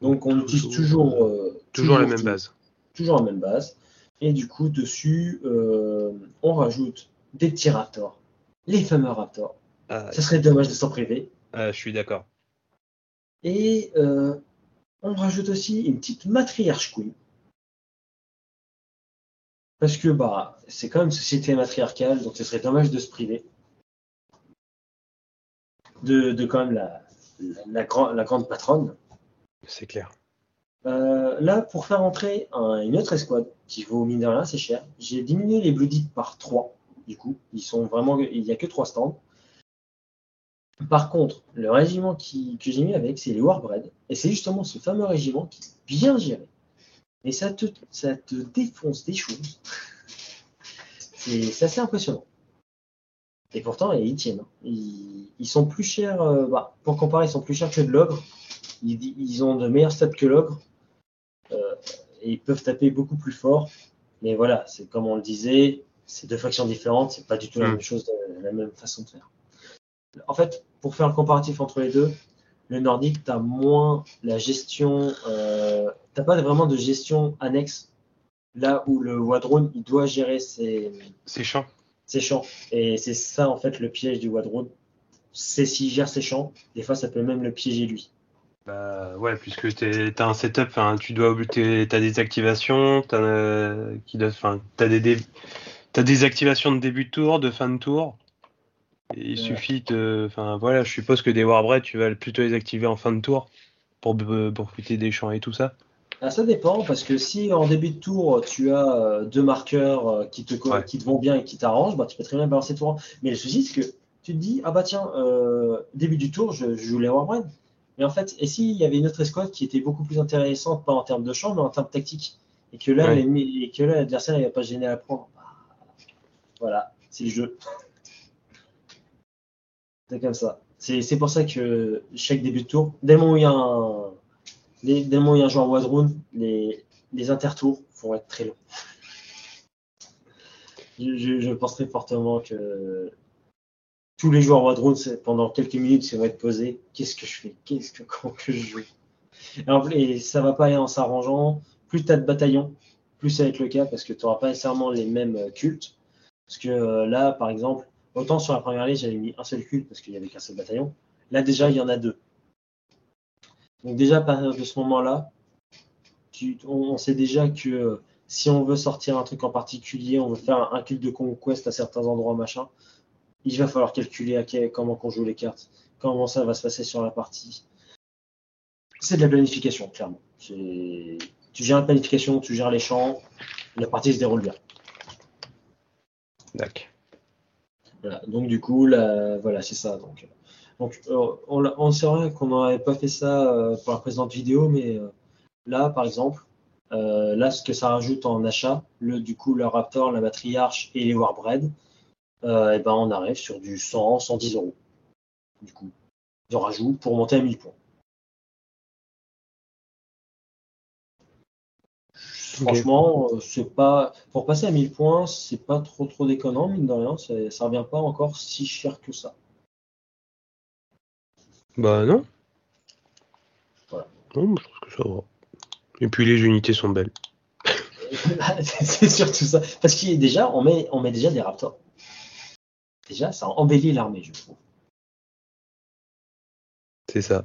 Donc on utilise Toujours- toujours, euh, Toujours la même base. Toujours la même base. Et du coup, dessus, euh, on rajoute des petits raptors. Les fameux raptors. Ah, Ça serait dommage de s'en priver. Ah, je suis d'accord. Et euh, on rajoute aussi une petite matriarche queen. Parce que bah, c'est quand même une société matriarcale, donc ce serait dommage de se priver de, de quand même la, la, la grand- la grande patronne. C'est clair. Euh, là, pour faire entrer un- une autre escouade qui vaut mine de rien, c'est cher, j'ai diminué les Bloodied par 3. Du coup, ils sont vraiment, il n'y a que 3 stands. Par contre, le régiment qui, que j'ai mis avec, c'est les Warbred. Et c'est justement ce fameux régiment qui est bien géré. Et ça te, ça te défonce des choses. C'est assez impressionnant. Et pourtant, ils tiennent. hein. Ils, ils sont plus chers, euh, bah, pour comparer, ils sont plus chers que de l'ogre. Ils, ils ont de meilleurs stats que l'ogre. Euh, et ils peuvent taper beaucoup plus fort. Mais voilà, c'est comme on le disait, c'est deux factions différentes, c'est pas du tout la Mm. même chose, euh, la même façon de faire. En fait, pour faire le comparatif entre les deux, le nordique, tu as moins la gestion, euh, t'as pas vraiment de gestion annexe. Là où le Wadrone, il doit gérer ses, chiant. ses champs. Et c'est ça, en fait, le piège du Wadrone. C'est s'il gère ses champs, des fois, ça peut même le piéger lui. Bah ouais, puisque t'es- t'as un setup, tu dois t'es- t'as des activations, euh, des, dé- t'as des activations de début de tour, de fin de tour. Il Ouais. suffit de, enfin voilà, je suppose que des Warbread, tu vas plutôt les activer en fin de tour pour pour profiter des champs et tout ça. Ah, ça dépend, parce que si en début de tour, tu as euh, deux marqueurs euh, qui, te, Ouais. qui te vont bien et qui t'arrangent, bah, tu peux très bien balancer tour 1. Mais le souci, c'est que tu te dis, ah bah tiens, euh, début du tour, je, je joue les Warbread. Mais en fait, et s'il y avait une autre escouade qui était beaucoup plus intéressante, pas en termes de champ, mais en termes tactiques, et que là, Ouais. l'adversaire va pas gêner à prendre, bah, voilà, c'est le jeu. C'est comme ça. C'est pour ça que chaque début de tour, dès le moment où il y a un, dès, moment où il y a un joueur Wadrone, les, les intertours vont être très longs. Je, pense très fortement que tous les joueurs Wadrone, c'est- pendant quelques minutes, ça va être posé. Qu'est-ce que je fais? Qu'est-ce que comment que je joue? Et, ça va pas aller en s'arrangeant. Plus tu as de bataillons, plus ça va être le cas parce que tu n'auras pas nécessairement les mêmes cultes. Parce que euh, là, par exemple, autant sur la première liste, j'avais mis un seul culte parce qu'il n'y avait qu'un seul bataillon. Là, déjà, il y en a deux. Donc, déjà, à partir de ce moment-là, on, sait déjà que euh, si on veut sortir un truc en particulier, on veut faire un, culte de conquest à certains endroits, machin, il va falloir calculer à quel- comment qu'on joue les cartes, comment ça va se passer sur la partie. C'est de la planification, clairement. Tu gères la planification, tu gères les champs, la partie se déroule bien. D'accord. Voilà. Donc du coup, là, voilà, c'est ça. Donc, donc euh, on, on sait vrai qu'on n'aurait pas fait ça euh, pour la précédente vidéo, mais euh, là, par exemple, euh, là, ce que ça rajoute en achat, le, du coup, le Raptor, la matriarche et les Warbred, euh, et ben, on arrive sur du 100, 110 euros. Du coup, de rajout pour monter à 1000 points. Franchement, euh, c'est pas pour passer à 1000 points, c'est pas trop trop déconnant, mine de rien, ça revient pas encore si cher que ça. Bah non. Voilà. Non, je trouve que ça va. Et puis les unités sont belles. c'est surtout ça. Parce qu'il déjà, on met, on met déjà des raptors. Déjà, ça embellit l'armée, je trouve. C'est ça.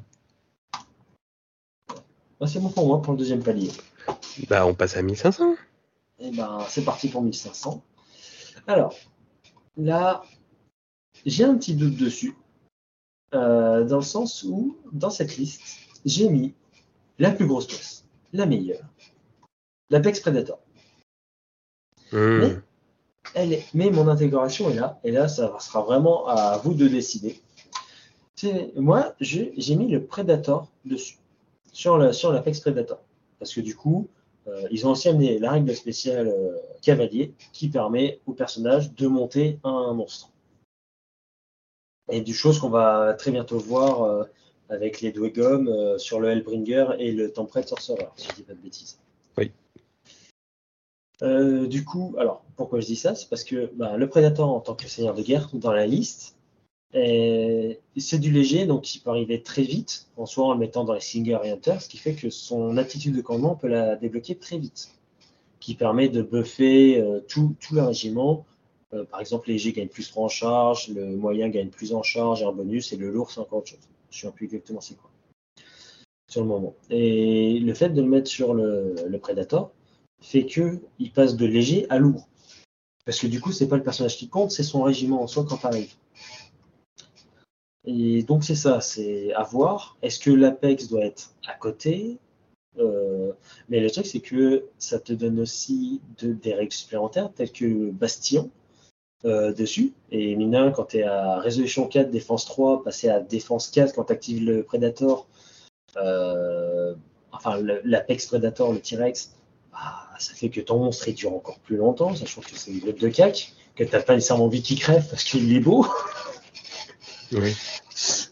Bah, c'est bon pour moi pour le deuxième palier. Bah on passe à 1500. Et ben, c'est parti pour 1500. Alors, là, j'ai un petit doute dessus, euh, dans le sens où, dans cette liste, j'ai mis la plus grosse classe, la meilleure, l'Apex Predator. Hmm. Mais, elle est, mais mon intégration est là, et là, ça sera vraiment à vous de décider. Moi, j'ai mis le Predator dessus, sur l'Apex Predator. Parce que du coup, euh, ils ont aussi amené la règle spéciale euh, cavalier qui permet au personnage de monter un monstre. Et du chose qu'on va très bientôt voir euh, avec les Dwegom sur le Hellbringer et le Temperate Sorcerer, si je dis pas de bêtises. Oui. Du coup, alors pourquoi je dis ça? C'est parce que bah, le Predator en tant que seigneur de guerre dans la liste, c'est du léger, donc il peut arriver très vite, en soi en le mettant dans les Singer et ce qui fait que son attitude de commandement peut la débloquer très vite, qui permet de buffer euh, tout, tout le régiment. Euh, par exemple, les légers gagnent plus 3 en charge, le moyen gagne plus en charge et en bonus, et le lourd c'est encore autre chose. Je ne sais plus exactement c'est quoi sur le moment. Et le fait de le mettre sur le, Predator fait que il passe de léger à lourd. Parce que du coup, c'est pas le personnage qui compte, c'est son régiment en soi quand tu arrive. Et donc c'est ça, c'est à voir. Est-ce que l'Apex doit être à côté? Euh, Mais le truc, c'est que ça te donne aussi de- des règles supplémentaires, telles que Bastion euh, dessus. Et mine quand tu es à résolution 4, défense 3, passer à défense 4 quand tu actives le Predator, euh, enfin l'Apex Predator, le T-Rex, bah, ça fait que ton monstre il dure encore plus longtemps, sachant que c'est une boîte de cac, que t'as pas nécessairement envie qu'il crève parce qu'il est beau.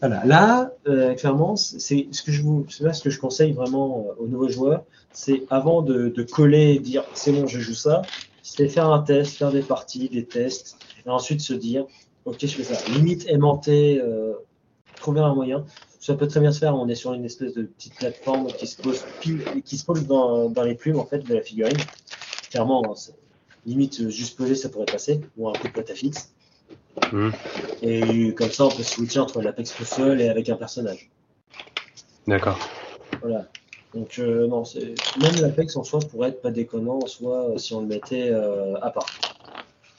Voilà. Là, euh, clairement, c'est ce que je vous, là ce que je conseille vraiment euh, aux nouveaux joueurs, c'est avant de, coller et dire c'est bon, je joue ça, c'est faire un test, faire des parties, des tests, et ensuite se dire ok, je fais ça. Limite aimanter, euh, trouver un moyen. Ça peut très bien se faire. On est sur une espèce de petite plateforme qui se pose pile, qui se pose dans, dans les plumes en fait de la figurine. Clairement, limite euh, juste poser, ça pourrait passer, ou un coup de plate à fixe. Hmm. Et comme ça, on peut switcher entre l'Apex tout seul et avec un personnage. D'accord. Voilà. Donc, euh, non, c'est... même l'Apex en soi pourrait être pas déconnant en soi euh, si on le mettait euh, à part.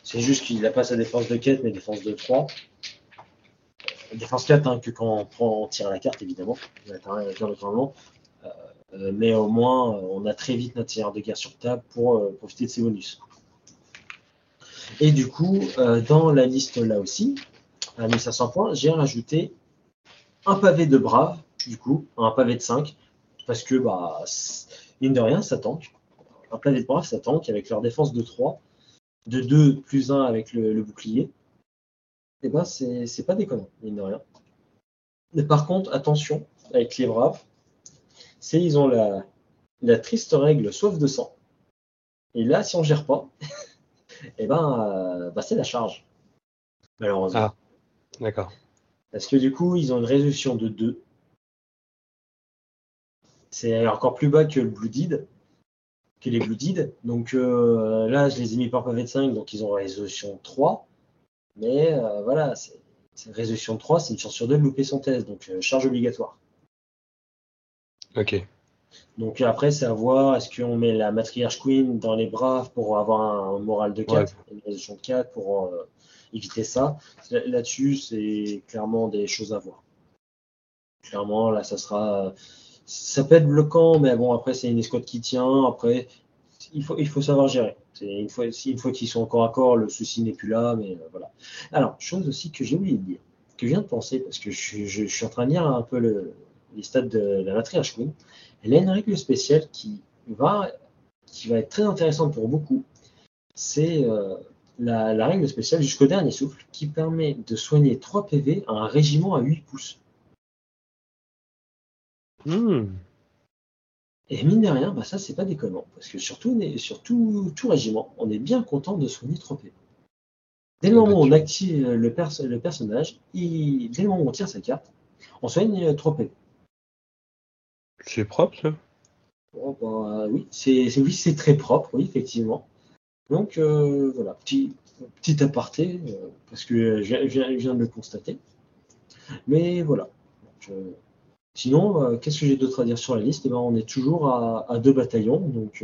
C'est juste qu'il n'a pas sa défense de quête, mais défense de 3. Euh, défense 4, hein, que quand on, prend, on tire la carte, évidemment. On a commandement. Euh, euh, mais au moins, on a très vite notre tireur de guerre sur table pour profiter de ses bonus. Et du coup, euh, dans la liste là aussi, à 1500 points, j'ai rajouté un pavé de brave, du coup, un pavé de 5, parce que, bah, mine de rien, ça tank. Un pavé de brave, ça tank avec leur défense de 3, de 2 plus 1 avec le, bouclier. Et ben, c'est c'est pas déconnant, mine de rien. Mais par contre, attention, avec les braves, c'est ils ont la, la triste règle soif de sang. Et là, si on gère pas, et ben, euh, bah, c'est la charge. Malheureusement. Ah. D'accord. Parce que du coup, ils ont une résolution de 2. C'est encore plus bas que le Blooded, que les Blooded. Donc euh, là, je les ai mis par pavé de 5, donc ils ont une résolution 3. Mais euh, voilà, c'est c'est une résolution de 3, c'est une chance sur deux de louper son test, donc euh, charge obligatoire. Ok. Donc après, c'est à voir, est-ce qu'on met la matriarche queen dans les braves pour avoir un moral de 4, une résolution de 4 pour euh, éviter ça? Là- Là-dessus, c'est clairement des choses à voir. Clairement, là, ça sera. Ça peut être bloquant, mais bon, après, c'est une escouade qui tient. Après, il faut, il faut savoir gérer. Une fois, une fois qu'ils sont encore à corps, le souci n'est plus là, mais euh, voilà. Alors, chose aussi que j'ai oublié de dire, que je viens de penser, parce que je, je- je suis en train de lire un peu le- les stats de la matriarche queen. Elle a une règle spéciale qui va, qui va être très intéressante pour beaucoup. C'est euh, la, la règle spéciale jusqu'au dernier souffle qui permet de soigner 3 PV à un régiment à 8 pouces. Hmm. Et mine de rien, bah ça c'est pas déconnant, parce que surtout, sur tout, tout régiment, on est bien content de soigner 3 PV. Dès le Ah, moment où on bah, tu- active le, pers- le personnage, il- dès le moment où on tire sa carte, on soigne 3 PV. C'est propre, ça? Oh, bah, oui, c'est c'est- oui, c'est très propre, oui, effectivement. Donc euh, voilà, petit, petit aparté, euh, parce que je, viens- je de le constater. Mais voilà. Donc, euh, sinon, qu'est-ce que j'ai d'autre à dire sur la liste? Eh ben, On est toujours à, à deux bataillons, donc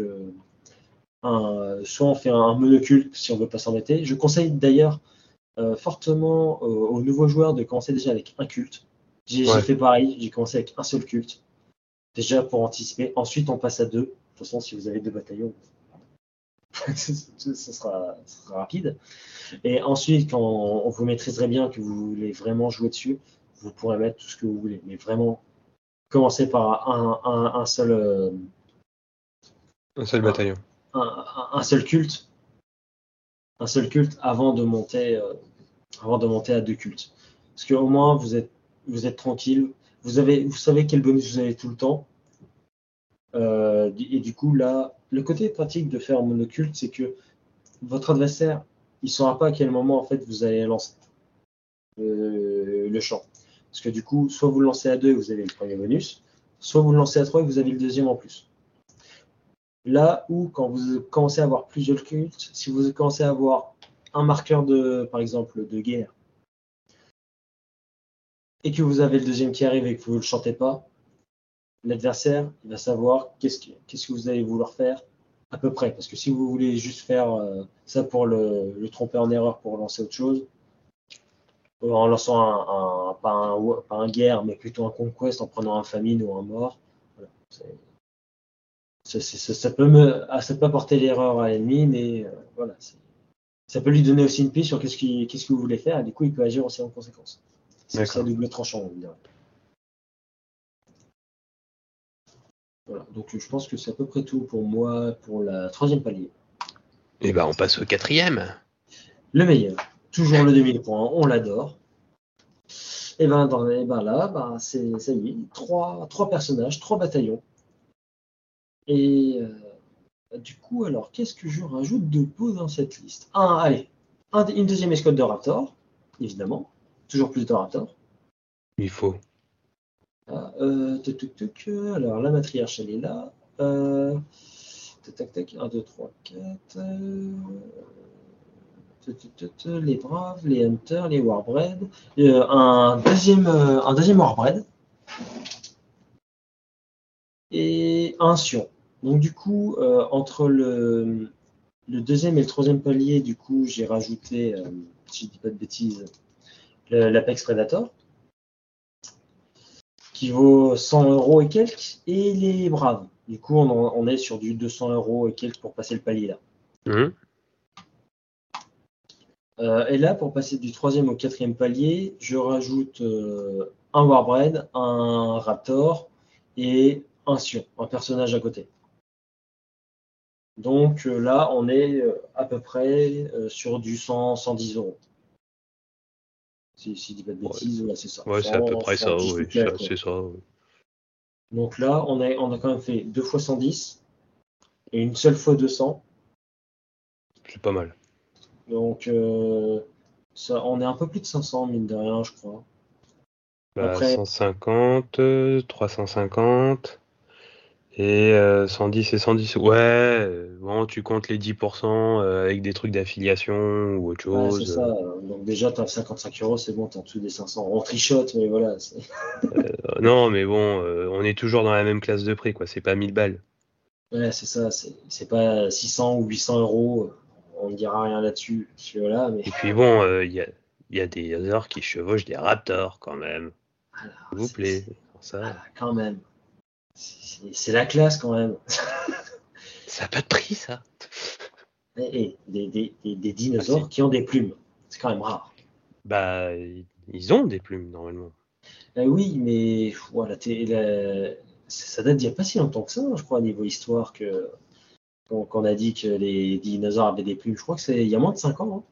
un, soit on fait un monoculte si on veut pas s'embêter. Je conseille d'ailleurs fortement aux, nouveaux joueurs de commencer déjà avec un culte. J'ai fait pareil, j'ai commencé avec un seul culte, déjà pour anticiper. Ensuite, on passe à deux. De toute façon, si vous avez deux bataillons, ce sera, rapide. Et ensuite, quand on vous maîtriserez bien, que vous voulez vraiment jouer dessus, vous pourrez mettre tout ce que vous voulez. Mais vraiment, commencer par un, seul. Euh, un seul bataillon. Un, seul culte. Un seul culte avant de monter, euh, avant de monter à deux cultes. Parce qu'au moins, vous êtes, vous êtes tranquille. Vous, avez, vous savez quel bonus vous avez tout le temps. Euh, et du coup, là, le côté pratique de faire monoculte, c'est que votre adversaire, il ne saura pas à quel moment en fait vous allez lancer le champ. Parce que du coup, soit vous le lancez à deux, vous avez le premier bonus, soit vous le lancez à trois et vous avez le deuxième en plus. Là où, quand vous commencez à avoir plusieurs cultes, si vous commencez à avoir un marqueur de, par exemple, de guerre, et que vous avez le deuxième qui arrive et que vous ne le chantez pas, l'adversaire va savoir qu'est-ce que, vous allez vouloir faire à peu près. Parce que si vous voulez juste faire euh, ça pour le, tromper en erreur pour lancer autre chose, en lançant pas, un, guerre, mais plutôt un conquest en prenant un famine ou un mort, ça, peut me, ah, ça apporter l'erreur à l'ennemi, mais euh, voilà, ça peut lui donner aussi une piste sur qu'est-ce, qu'est-ce que vous voulez faire, et du coup il peut agir aussi en conséquence. C'est ça double tranchant, on dirait. donc je pense que c'est à peu près tout pour moi pour la troisième palier. Et eh ben on passe au quatrième. Le meilleur. Toujours le 2000 points, on l'adore. Et ben, dans, et ben là, ben, c'est ça y est, trois, trois personnages, trois bataillons. Et euh, du coup, alors, qu'est-ce que je rajoute de beau dans cette liste? Un, allez, une deuxième escouade de Raptor, évidemment. Toujours plus de Raptor. Il faut. Ah, euh, alors, la matriarche, elle est là. Euh, tac, tac, 1, 2, 3, 4. Les braves, les hunters, les warbred. Euh, un, deuxième, euh, un deuxième warbred. Et un sion. Donc du coup, entre le, le, deuxième et le troisième palier, du coup, j'ai rajouté, si je dis pas de bêtises, l'Apex Predator qui vaut 100 euros et quelques, et les Braves. Du coup, on, est sur du 200 euros et quelques pour passer le palier là. Mmh. Euh, et là, pour passer du troisième au quatrième palier, je rajoute euh, un Warbred, un Raptor et un Sion, un personnage à côté. Donc euh, là, on est à peu près sur du 100, 110 euros. Si, si je dis pas de bêtises, c'est ça. Ouais, c'est à peu près ça, oui. C'est ça. Donc là, on a, on a quand même fait deux fois 110 et une seule fois 200. C'est pas mal. Donc, euh, ça, on est un peu plus de 500, mine de rien, je crois. Bah, 150, 350 et 110 euh, et 110. Ouais, bon, tu comptes les 10% euh, avec des trucs d'affiliation ou autre chose. c'est ça. Donc, déjà, tu as 55 euros, c'est bon, tu en dessous des 500. On trichote, mais voilà. non, mais bon, on est toujours dans la même classe de prix, quoi. C'est pas 1000 balles. Ouais, c'est ça. C'est pas 600 ou 800 euros on ne dira rien là-dessus. Mais... Et puis bon, euh, il y, a, des heures qui chevauchent des raptors quand même. S'il vous plaît. Ça. quand même. C'est la classe quand même. ça n'a pas de prix, ça. Et, des, dinosaures qui ont des plumes. C'est quand même rare. Bah, ils ont des plumes normalement. Euh, oui, mais voilà, ça date d'il n'y a pas si longtemps que ça, je crois, au niveau histoire, que qu'on a dit que les dinosaures avaient des plumes. Je crois que c'est il y a moins de 5 ans. Hein.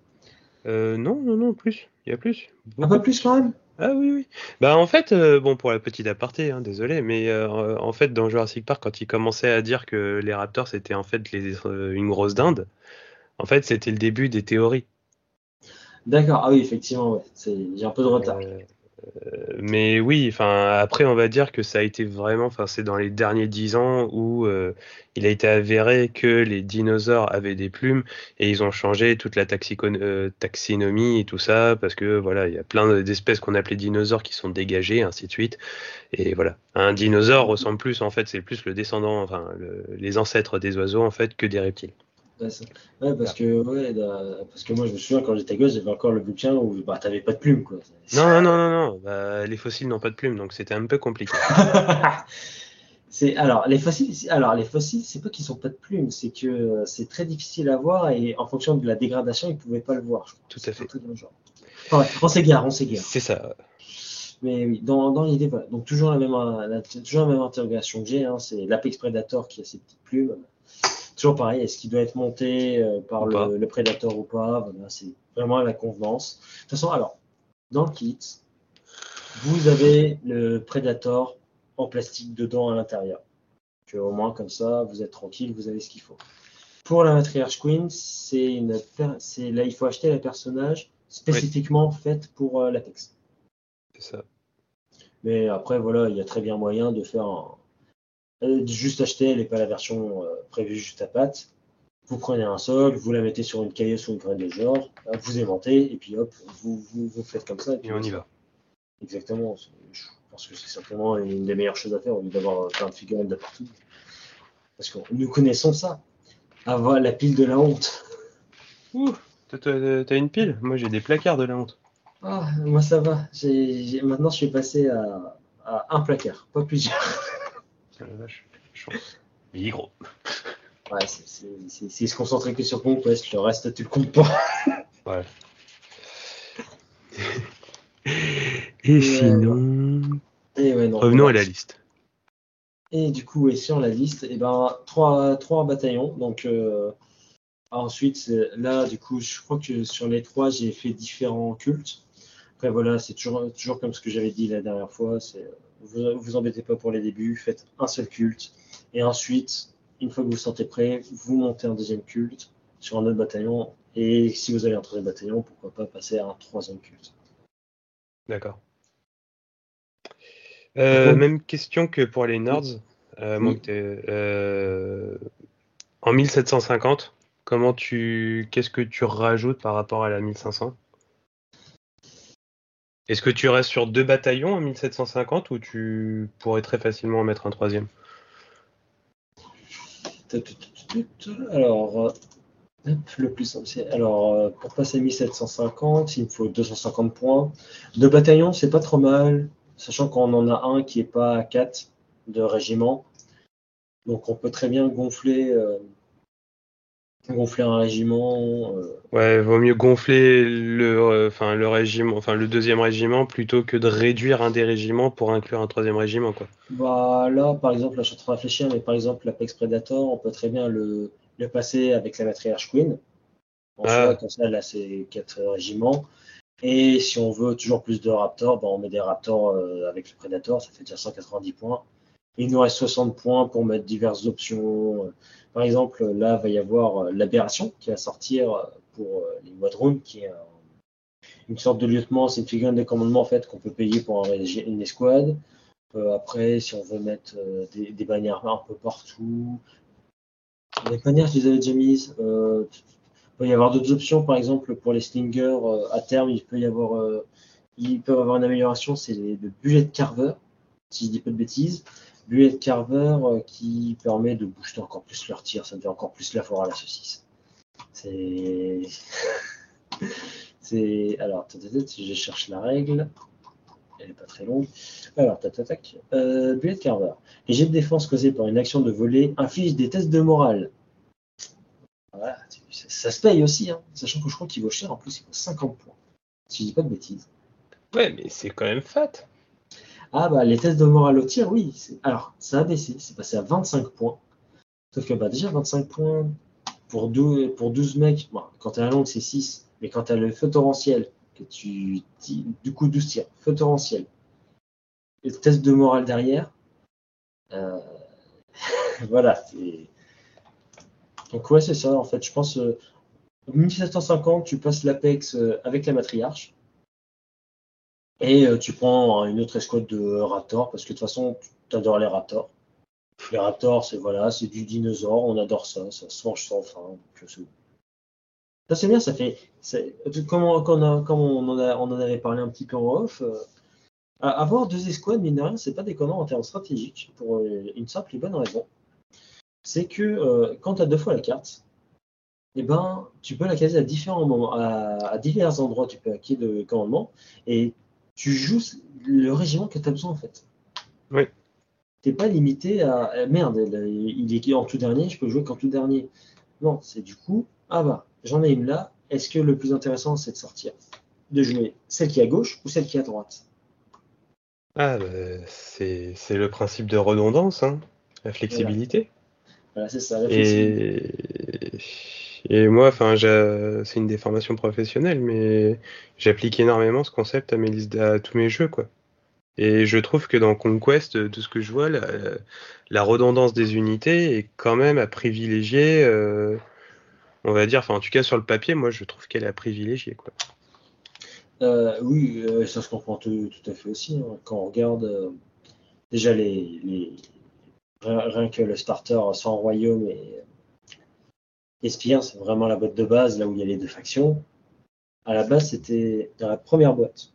Euh, non, non, non, plus. Il y a plus. Un peu plus quand même? Ah oui, oui. Bah en fait, euh, bon pour la petite aparté, hein, désolé, mais euh, en fait dans Jurassic Park, quand ils commençaient à dire que les raptors c'était en fait les, une grosse dinde, en fait c'était le début des théories. D'accord, ah oui, effectivement, ouais. j'ai un peu de retard. Euh, mais oui, après on va dire que ça a été vraiment, enfin c'est dans les derniers dix ans où euh, il a été avéré que les dinosaures avaient des plumes et ils ont changé toute la euh, taxinomie et tout ça parce que voilà il y a plein d'espèces qu'on appelait dinosaures qui sont dégagées ainsi de suite et voilà un dinosaure ressemble plus en fait c'est plus le descendant, enfin les ancêtres des oiseaux en fait que des reptiles. Ouais, ça- ouais, parce que ouais, là, parce que moi je me souviens quand j'étais gosse, j'avais encore le bouquin où bah t'avais pas de plumes quoi. Non, non, non, non, non. Bah, les fossiles n'ont pas de plumes, donc c'était un peu compliqué. c'est alors les fossiles, alors les fossiles, c'est pas qu'ils sont pas de plumes, c'est que c'est très difficile à voir et en fonction de la dégradation, ils pouvaient pas le voir. Je crois. Tout à fait. genre. Enfin, ouais, on s'égare, on s'égare. C'est ça. Mais oui, dans, dans l'idée, voilà. Donc toujours la même, la, toujours la même interrogation que j'ai, hein, c'est l'Apex Predator qui a ses petites plumes. Toujours pareil, est-ce qu'il doit être monté euh, par le, le Predator ou pas Voilà, c'est vraiment à la convenance. De toute façon, alors, dans le kit, vous avez le Predator en plastique dedans à l'intérieur. Que au moins comme ça, vous êtes tranquille, vous avez ce qu'il faut. Pour la matriarche Queen, c'est une, per- c'est là il faut acheter le personnage spécifiquement faite pour euh, l'Apex. C'est ça. Mais après, voilà, il y a très bien moyen de faire un... euh, juste acheter, elle n'est pas la version euh, prévue juste à patte. Vous prenez un sol, vous la mettez sur une cahier ou une graine de genre, hop, vous aimantez, et puis hop, vous, vous, vous faites comme ça. Et, puis Et on y va. Exactement. Je pense que c'est simplement une des meilleures choses à faire au lieu d'avoir euh, plein de figurines de partout. Parce que nous connaissons ça. Avoir la pile de la honte. Ouh, t'as- une pile? Moi, j'ai des placards de la honte. Ah, moi ça va. Maintenant, je suis passé à, à un placard, pas plusieurs. Ah, la vache. Chaud. Il est gros. Ouais, c'est- c'est c'est- c'est se concentrer que sur Conquest, le reste tu le comptes pas. Ouais. Et sinon, Et, ouais, non, revenons à la liste. Et du coup, et sur la liste, et ben, trois, trois bataillons. Donc, euh, ensuite, c'est- là, du coup, je crois que sur les trois, j'ai fait différents cultes. Après, voilà, c'est toujours, toujours comme ce que j'avais dit la dernière fois. C'est, euh, vous vous embêtez pas pour les débuts, faites un seul culte. Et ensuite, une fois que vous vous sentez prêt, vous montez un deuxième culte sur un autre bataillon. Et si vous avez un troisième bataillon, pourquoi pas passer à un troisième culte. D'accord. Euh, même question que pour les Nords. Euh, Oui. euh, en 1750, comment tu, qu'est-ce que tu rajoutes par rapport à la 1500 Est-ce que tu restes sur deux bataillons en 1750 ou tu pourrais très facilement en mettre un troisième? Alors, euh, le plus simple. Alors, euh, pour passer 1750, il me faut 250 points. Deux bataillons, c'est pas trop mal, sachant qu'on en a un qui est pas à 4 de régiment. Donc, on peut très bien gonfler, euh, gonfler un régiment. euh, Ouais, vaut mieux gonfler le, euh, enfin le régiment, enfin le deuxième régiment plutôt que de réduire un des régiments pour inclure un troisième régiment, quoi. Bah, là, par exemple, là, je suis en train de réfléchir, mais par exemple, l'Apex Predator, on peut très bien le, le passer avec la matriarche Queen. En Ah. soi, comme ça, là, c'est quatre régiments. Et si on veut toujours plus de Raptors, bah, on met des Raptors euh, avec le Predator, ça fait déjà 190 points. Il nous reste 60 points pour mettre diverses options. Par exemple, là, va y avoir euh, l'Aberration qui va sortir euh, pour euh, les Wadrooms, qui est un- une sorte de lieutenant, c'est une figurine de commandement en fait qu'on peut payer pour une escouade. Après, si on veut mettre des, bannières un peu partout. Les bannières, je les avais déjà mises. Il peut y avoir d'autres options, par exemple, pour les slingers, à terme, il peut y avoir, avoir une amélioration, c'est le bullet carver, si je dis pas de bêtises. Bullet carver euh, qui permet de booster encore plus leur tir, ça devient encore plus la foire à la saucisse. C'est. c'est. Alors, je cherche la règle, elle est pas très longue. Alors, tac, tac, tac. Euh, bullet carver. Les jets de défense causés par une action de volée infligent des tests de morale. Voilà, ça, ça se paye aussi, hein, sachant que je crois qu'il vaut cher, en plus il vaut 50 points. Si je dis pas de bêtises. Ouais, mais c'est quand même fat. Ah bah les tests de morale au tir, oui. Alors, ça a baissé, c'est passé à 25 points. Sauf que bah déjà 25 points pour 12, pour 12 mecs, bon, quand t'as la longue c'est 6, mais quand t'as le feu torrentiel, que tu du coup 12 tirs, feu torrentiel, et le test de morale derrière, euh, voilà. Donc ouais c'est ça en fait, je pense euh, 1750 tu passes l'Apex euh, avec la matriarche. Et euh, tu prends une autre escouade de Raptors, parce que de toute façon, tu adores les Raptors. Les Raptors, c'est voilà, c'est du dinosaure, on adore ça, ça se mange sans fin. euh, Ça c'est bien, ça fait. Comme, on, on en, avait parlé un petit peu en off, euh, avoir deux escouades, mine de rien, c'est pas déconnant en termes stratégiques, pour euh, une simple et bonne raison. C'est que euh, quand tu as deux fois la carte, eh ben, tu peux la caser à différents moments, à, divers endroits, tu peux hacker de commandement, tu joues le régiment que tu as besoin en fait. Oui. T'es pas limité à eh, merde, il est en tout dernier, je peux jouer qu'en tout dernier. Non, c'est du coup, ah bah, j'en ai une là, est-ce que le plus intéressant c'est de sortir, de jouer celle qui est à gauche ou celle qui est à droite? Ah, bah, c'est le principe de redondance, hein, la flexibilité. Voilà, c'est ça, la flexibilité. Et, moi, enfin, c'est une déformation professionnelle, mais j'applique énormément ce concept à, mes listes, tous mes jeux, quoi. Et je trouve que dans Conquest, de ce que je vois, la, redondance des unités est quand même à privilégier. Euh, on va dire, enfin en tout cas sur le papier, moi je trouve qu'elle est à privilégier. Quoi. Euh, oui, euh, ça se comprend tout, à fait aussi. Hein. Quand on regarde déjà les, Rien, que le starter sans royaume et, et Spire, c'est vraiment la boîte de base, là où il y a les deux factions. À la base, c'était dans la première boîte.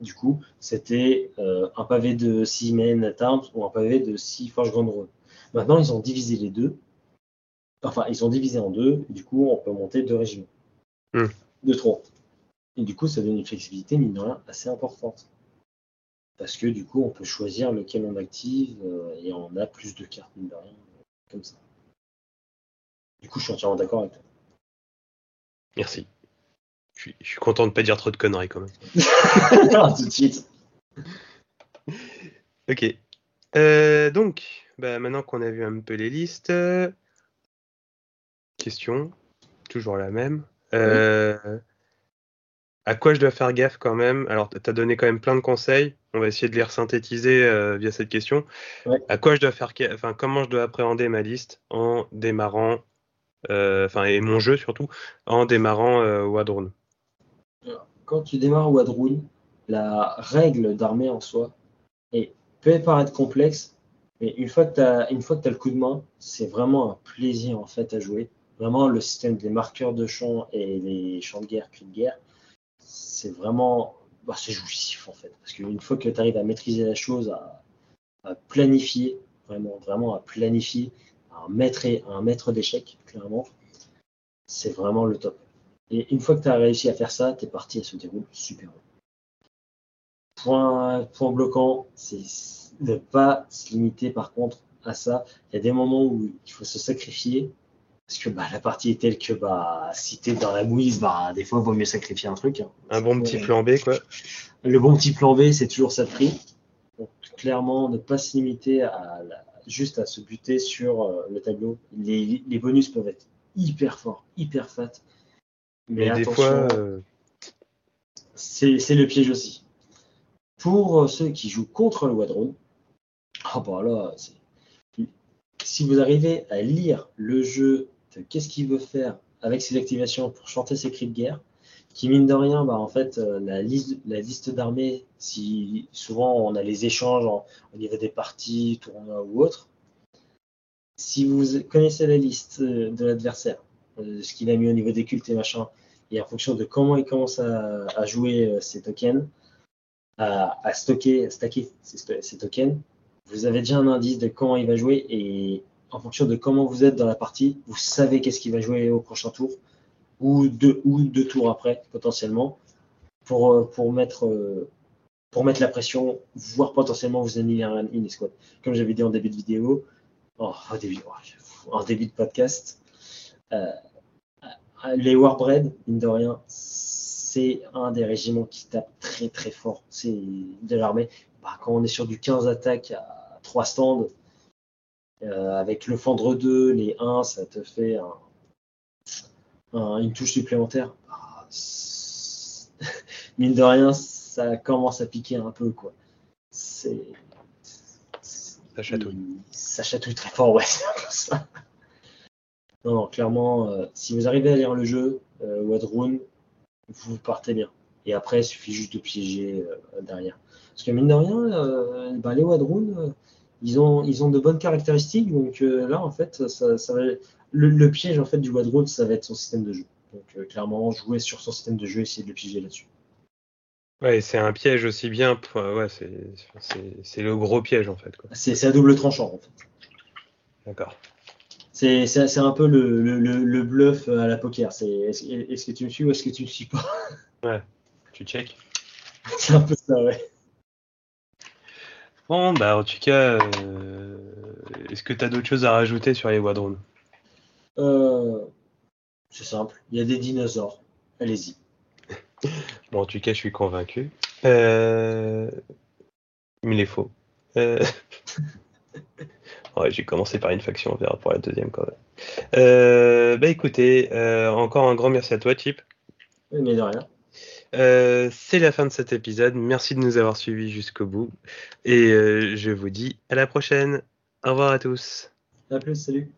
Du coup, c'était euh, un pavé de 6 Men Arms ou un pavé de 6 Forge Grand Road. Maintenant, ils ont divisé les deux. Enfin, ils ont divisé en deux. du coup, on peut monter deux régiments. Hmm. De trop. Et du coup, ça donne une flexibilité, mine de rien, assez importante. Parce que du coup, on peut choisir lequel on active euh, et on a plus de cartes, mine de rien, comme ça. Du coup, je suis entièrement d'accord avec toi. Merci. Je suis, content de ne pas dire trop de conneries quand même. tout de suite. Ok. Euh, donc, bah, maintenant qu'on a vu un peu les listes, question, toujours la même. Euh, à quoi je dois faire gaffe quand même? Alors, tu as donné quand même plein de conseils. On va essayer de les synthétiser euh, via cette question. À quoi je dois faire Enfin, comment je dois appréhender ma liste en démarrant, enfin, et mon jeu surtout, en démarrant Wadrone quand tu démarres Wadrun, la règle d'armée en soi est, peut paraître complexe, mais une fois que tu as, une fois que as le coup de main, c'est vraiment un plaisir en fait à jouer. Vraiment, le système des marqueurs de champ et les champs de guerre, de guerre, c'est vraiment. Bah, c'est jouissif en fait. Parce qu'une fois que tu arrives à maîtriser la chose, à, planifier, vraiment, vraiment à planifier, à un maître, un maître d'échecs, clairement, c'est vraiment le top. Et une fois que tu as réussi à faire ça, tes parties elles se déroulent super bien. Point, point bloquant, c'est ne pas se limiter par contre à ça. Il y a des moments où il faut se sacrifier parce que bah, la partie est telle que bah, si tu es dans la mouise, bah, des fois il vaut mieux sacrifier un truc. Hein. Un bon petit plan B quoi. Le bon petit plan B, c'est toujours ça de prix. Donc clairement, ne pas se limiter à juste à se buter sur euh, le tableau. Les, les bonus peuvent être hyper forts, hyper fat. Mais, des fois, euh, c'est le piège aussi. Pour euh, ceux qui jouent contre le Wadrone, ah bah là, si vous arrivez à lire le jeu qu'est-ce qu'il veut faire avec ses activations pour chanter ses cris de guerre, qui mine de rien, bah en fait, euh, la liste, la liste d'armées, si souvent on a les échanges au niveau des parties, tournois ou autres, si vous connaissez la liste de l'adversaire, euh, ce qu'il a mis au niveau des cultes et machin, et en fonction de comment il commence à, jouer euh, ses tokens, à, stocker, stacker ses, tokens, vous avez déjà un indice de comment il va jouer et en fonction de comment vous êtes dans la partie, vous savez qu'est-ce qu'il va jouer au prochain tour ou deux, ou deux tours après potentiellement pour, euh, pour, mettre, pour mettre la pression, voire potentiellement vous annuler un in squad. Comme j'avais dit en début de vidéo, oh, en, début, en début de podcast, euh, les Warbred, mine de rien, c'est un des régiments qui tape très très fort. C'est de l'armée. Bah, quand on est sur du 15 attaques à 3 stands, euh, avec le fendre 2, les 1, ça te fait une touche supplémentaire. Bah, mine de rien, ça commence à piquer un peu. quoi. C'est. Ça chatouille. Ça chatouille très fort, ouais, c'est ça. Non, non clairement, euh, si vous arrivez à lire le jeu, euh, Wadrun, vous partez bien. Et après, il suffit juste de piéger euh, derrière. Parce que mine de rien, euh, bah, les Wadrun, ils, ont, ils ont de bonnes caractéristiques. Donc là, en fait, ça, ça va, le, piège en fait, du Wadrun, ça va être son système de jeu. Donc clairement, jouer sur son système de jeu, essayer de le piéger là-dessus. Ouais, c'est un piège aussi bien. Ouais, c'est le gros piège en fait. C'est à double tranchant en fait. D'accord. C'est un peu le, le, le, bluff à la poker. C'est est-ce que tu me suis ou est-ce que tu me suis pas? Tu check. C'est un peu ça, ouais. Bon, bah en tout cas, euh, est-ce que tu as d'autres choses à rajouter sur les Wadrons Euh, c'est simple. Il y a des dinosaures. Allez-y. Bon, en tout cas, je suis convaincu. Euh... Il est faux. Euh... ouais, j'ai commencé par une faction, on verra pour la deuxième quand même. Euh, bah écoutez, euh, encore un grand merci à toi, Chip. Mais de rien. Euh, c'est la fin de cet épisode. Merci de nous avoir suivis jusqu'au bout. Et euh, je vous dis à la prochaine. Au revoir à tous. À plus, salut.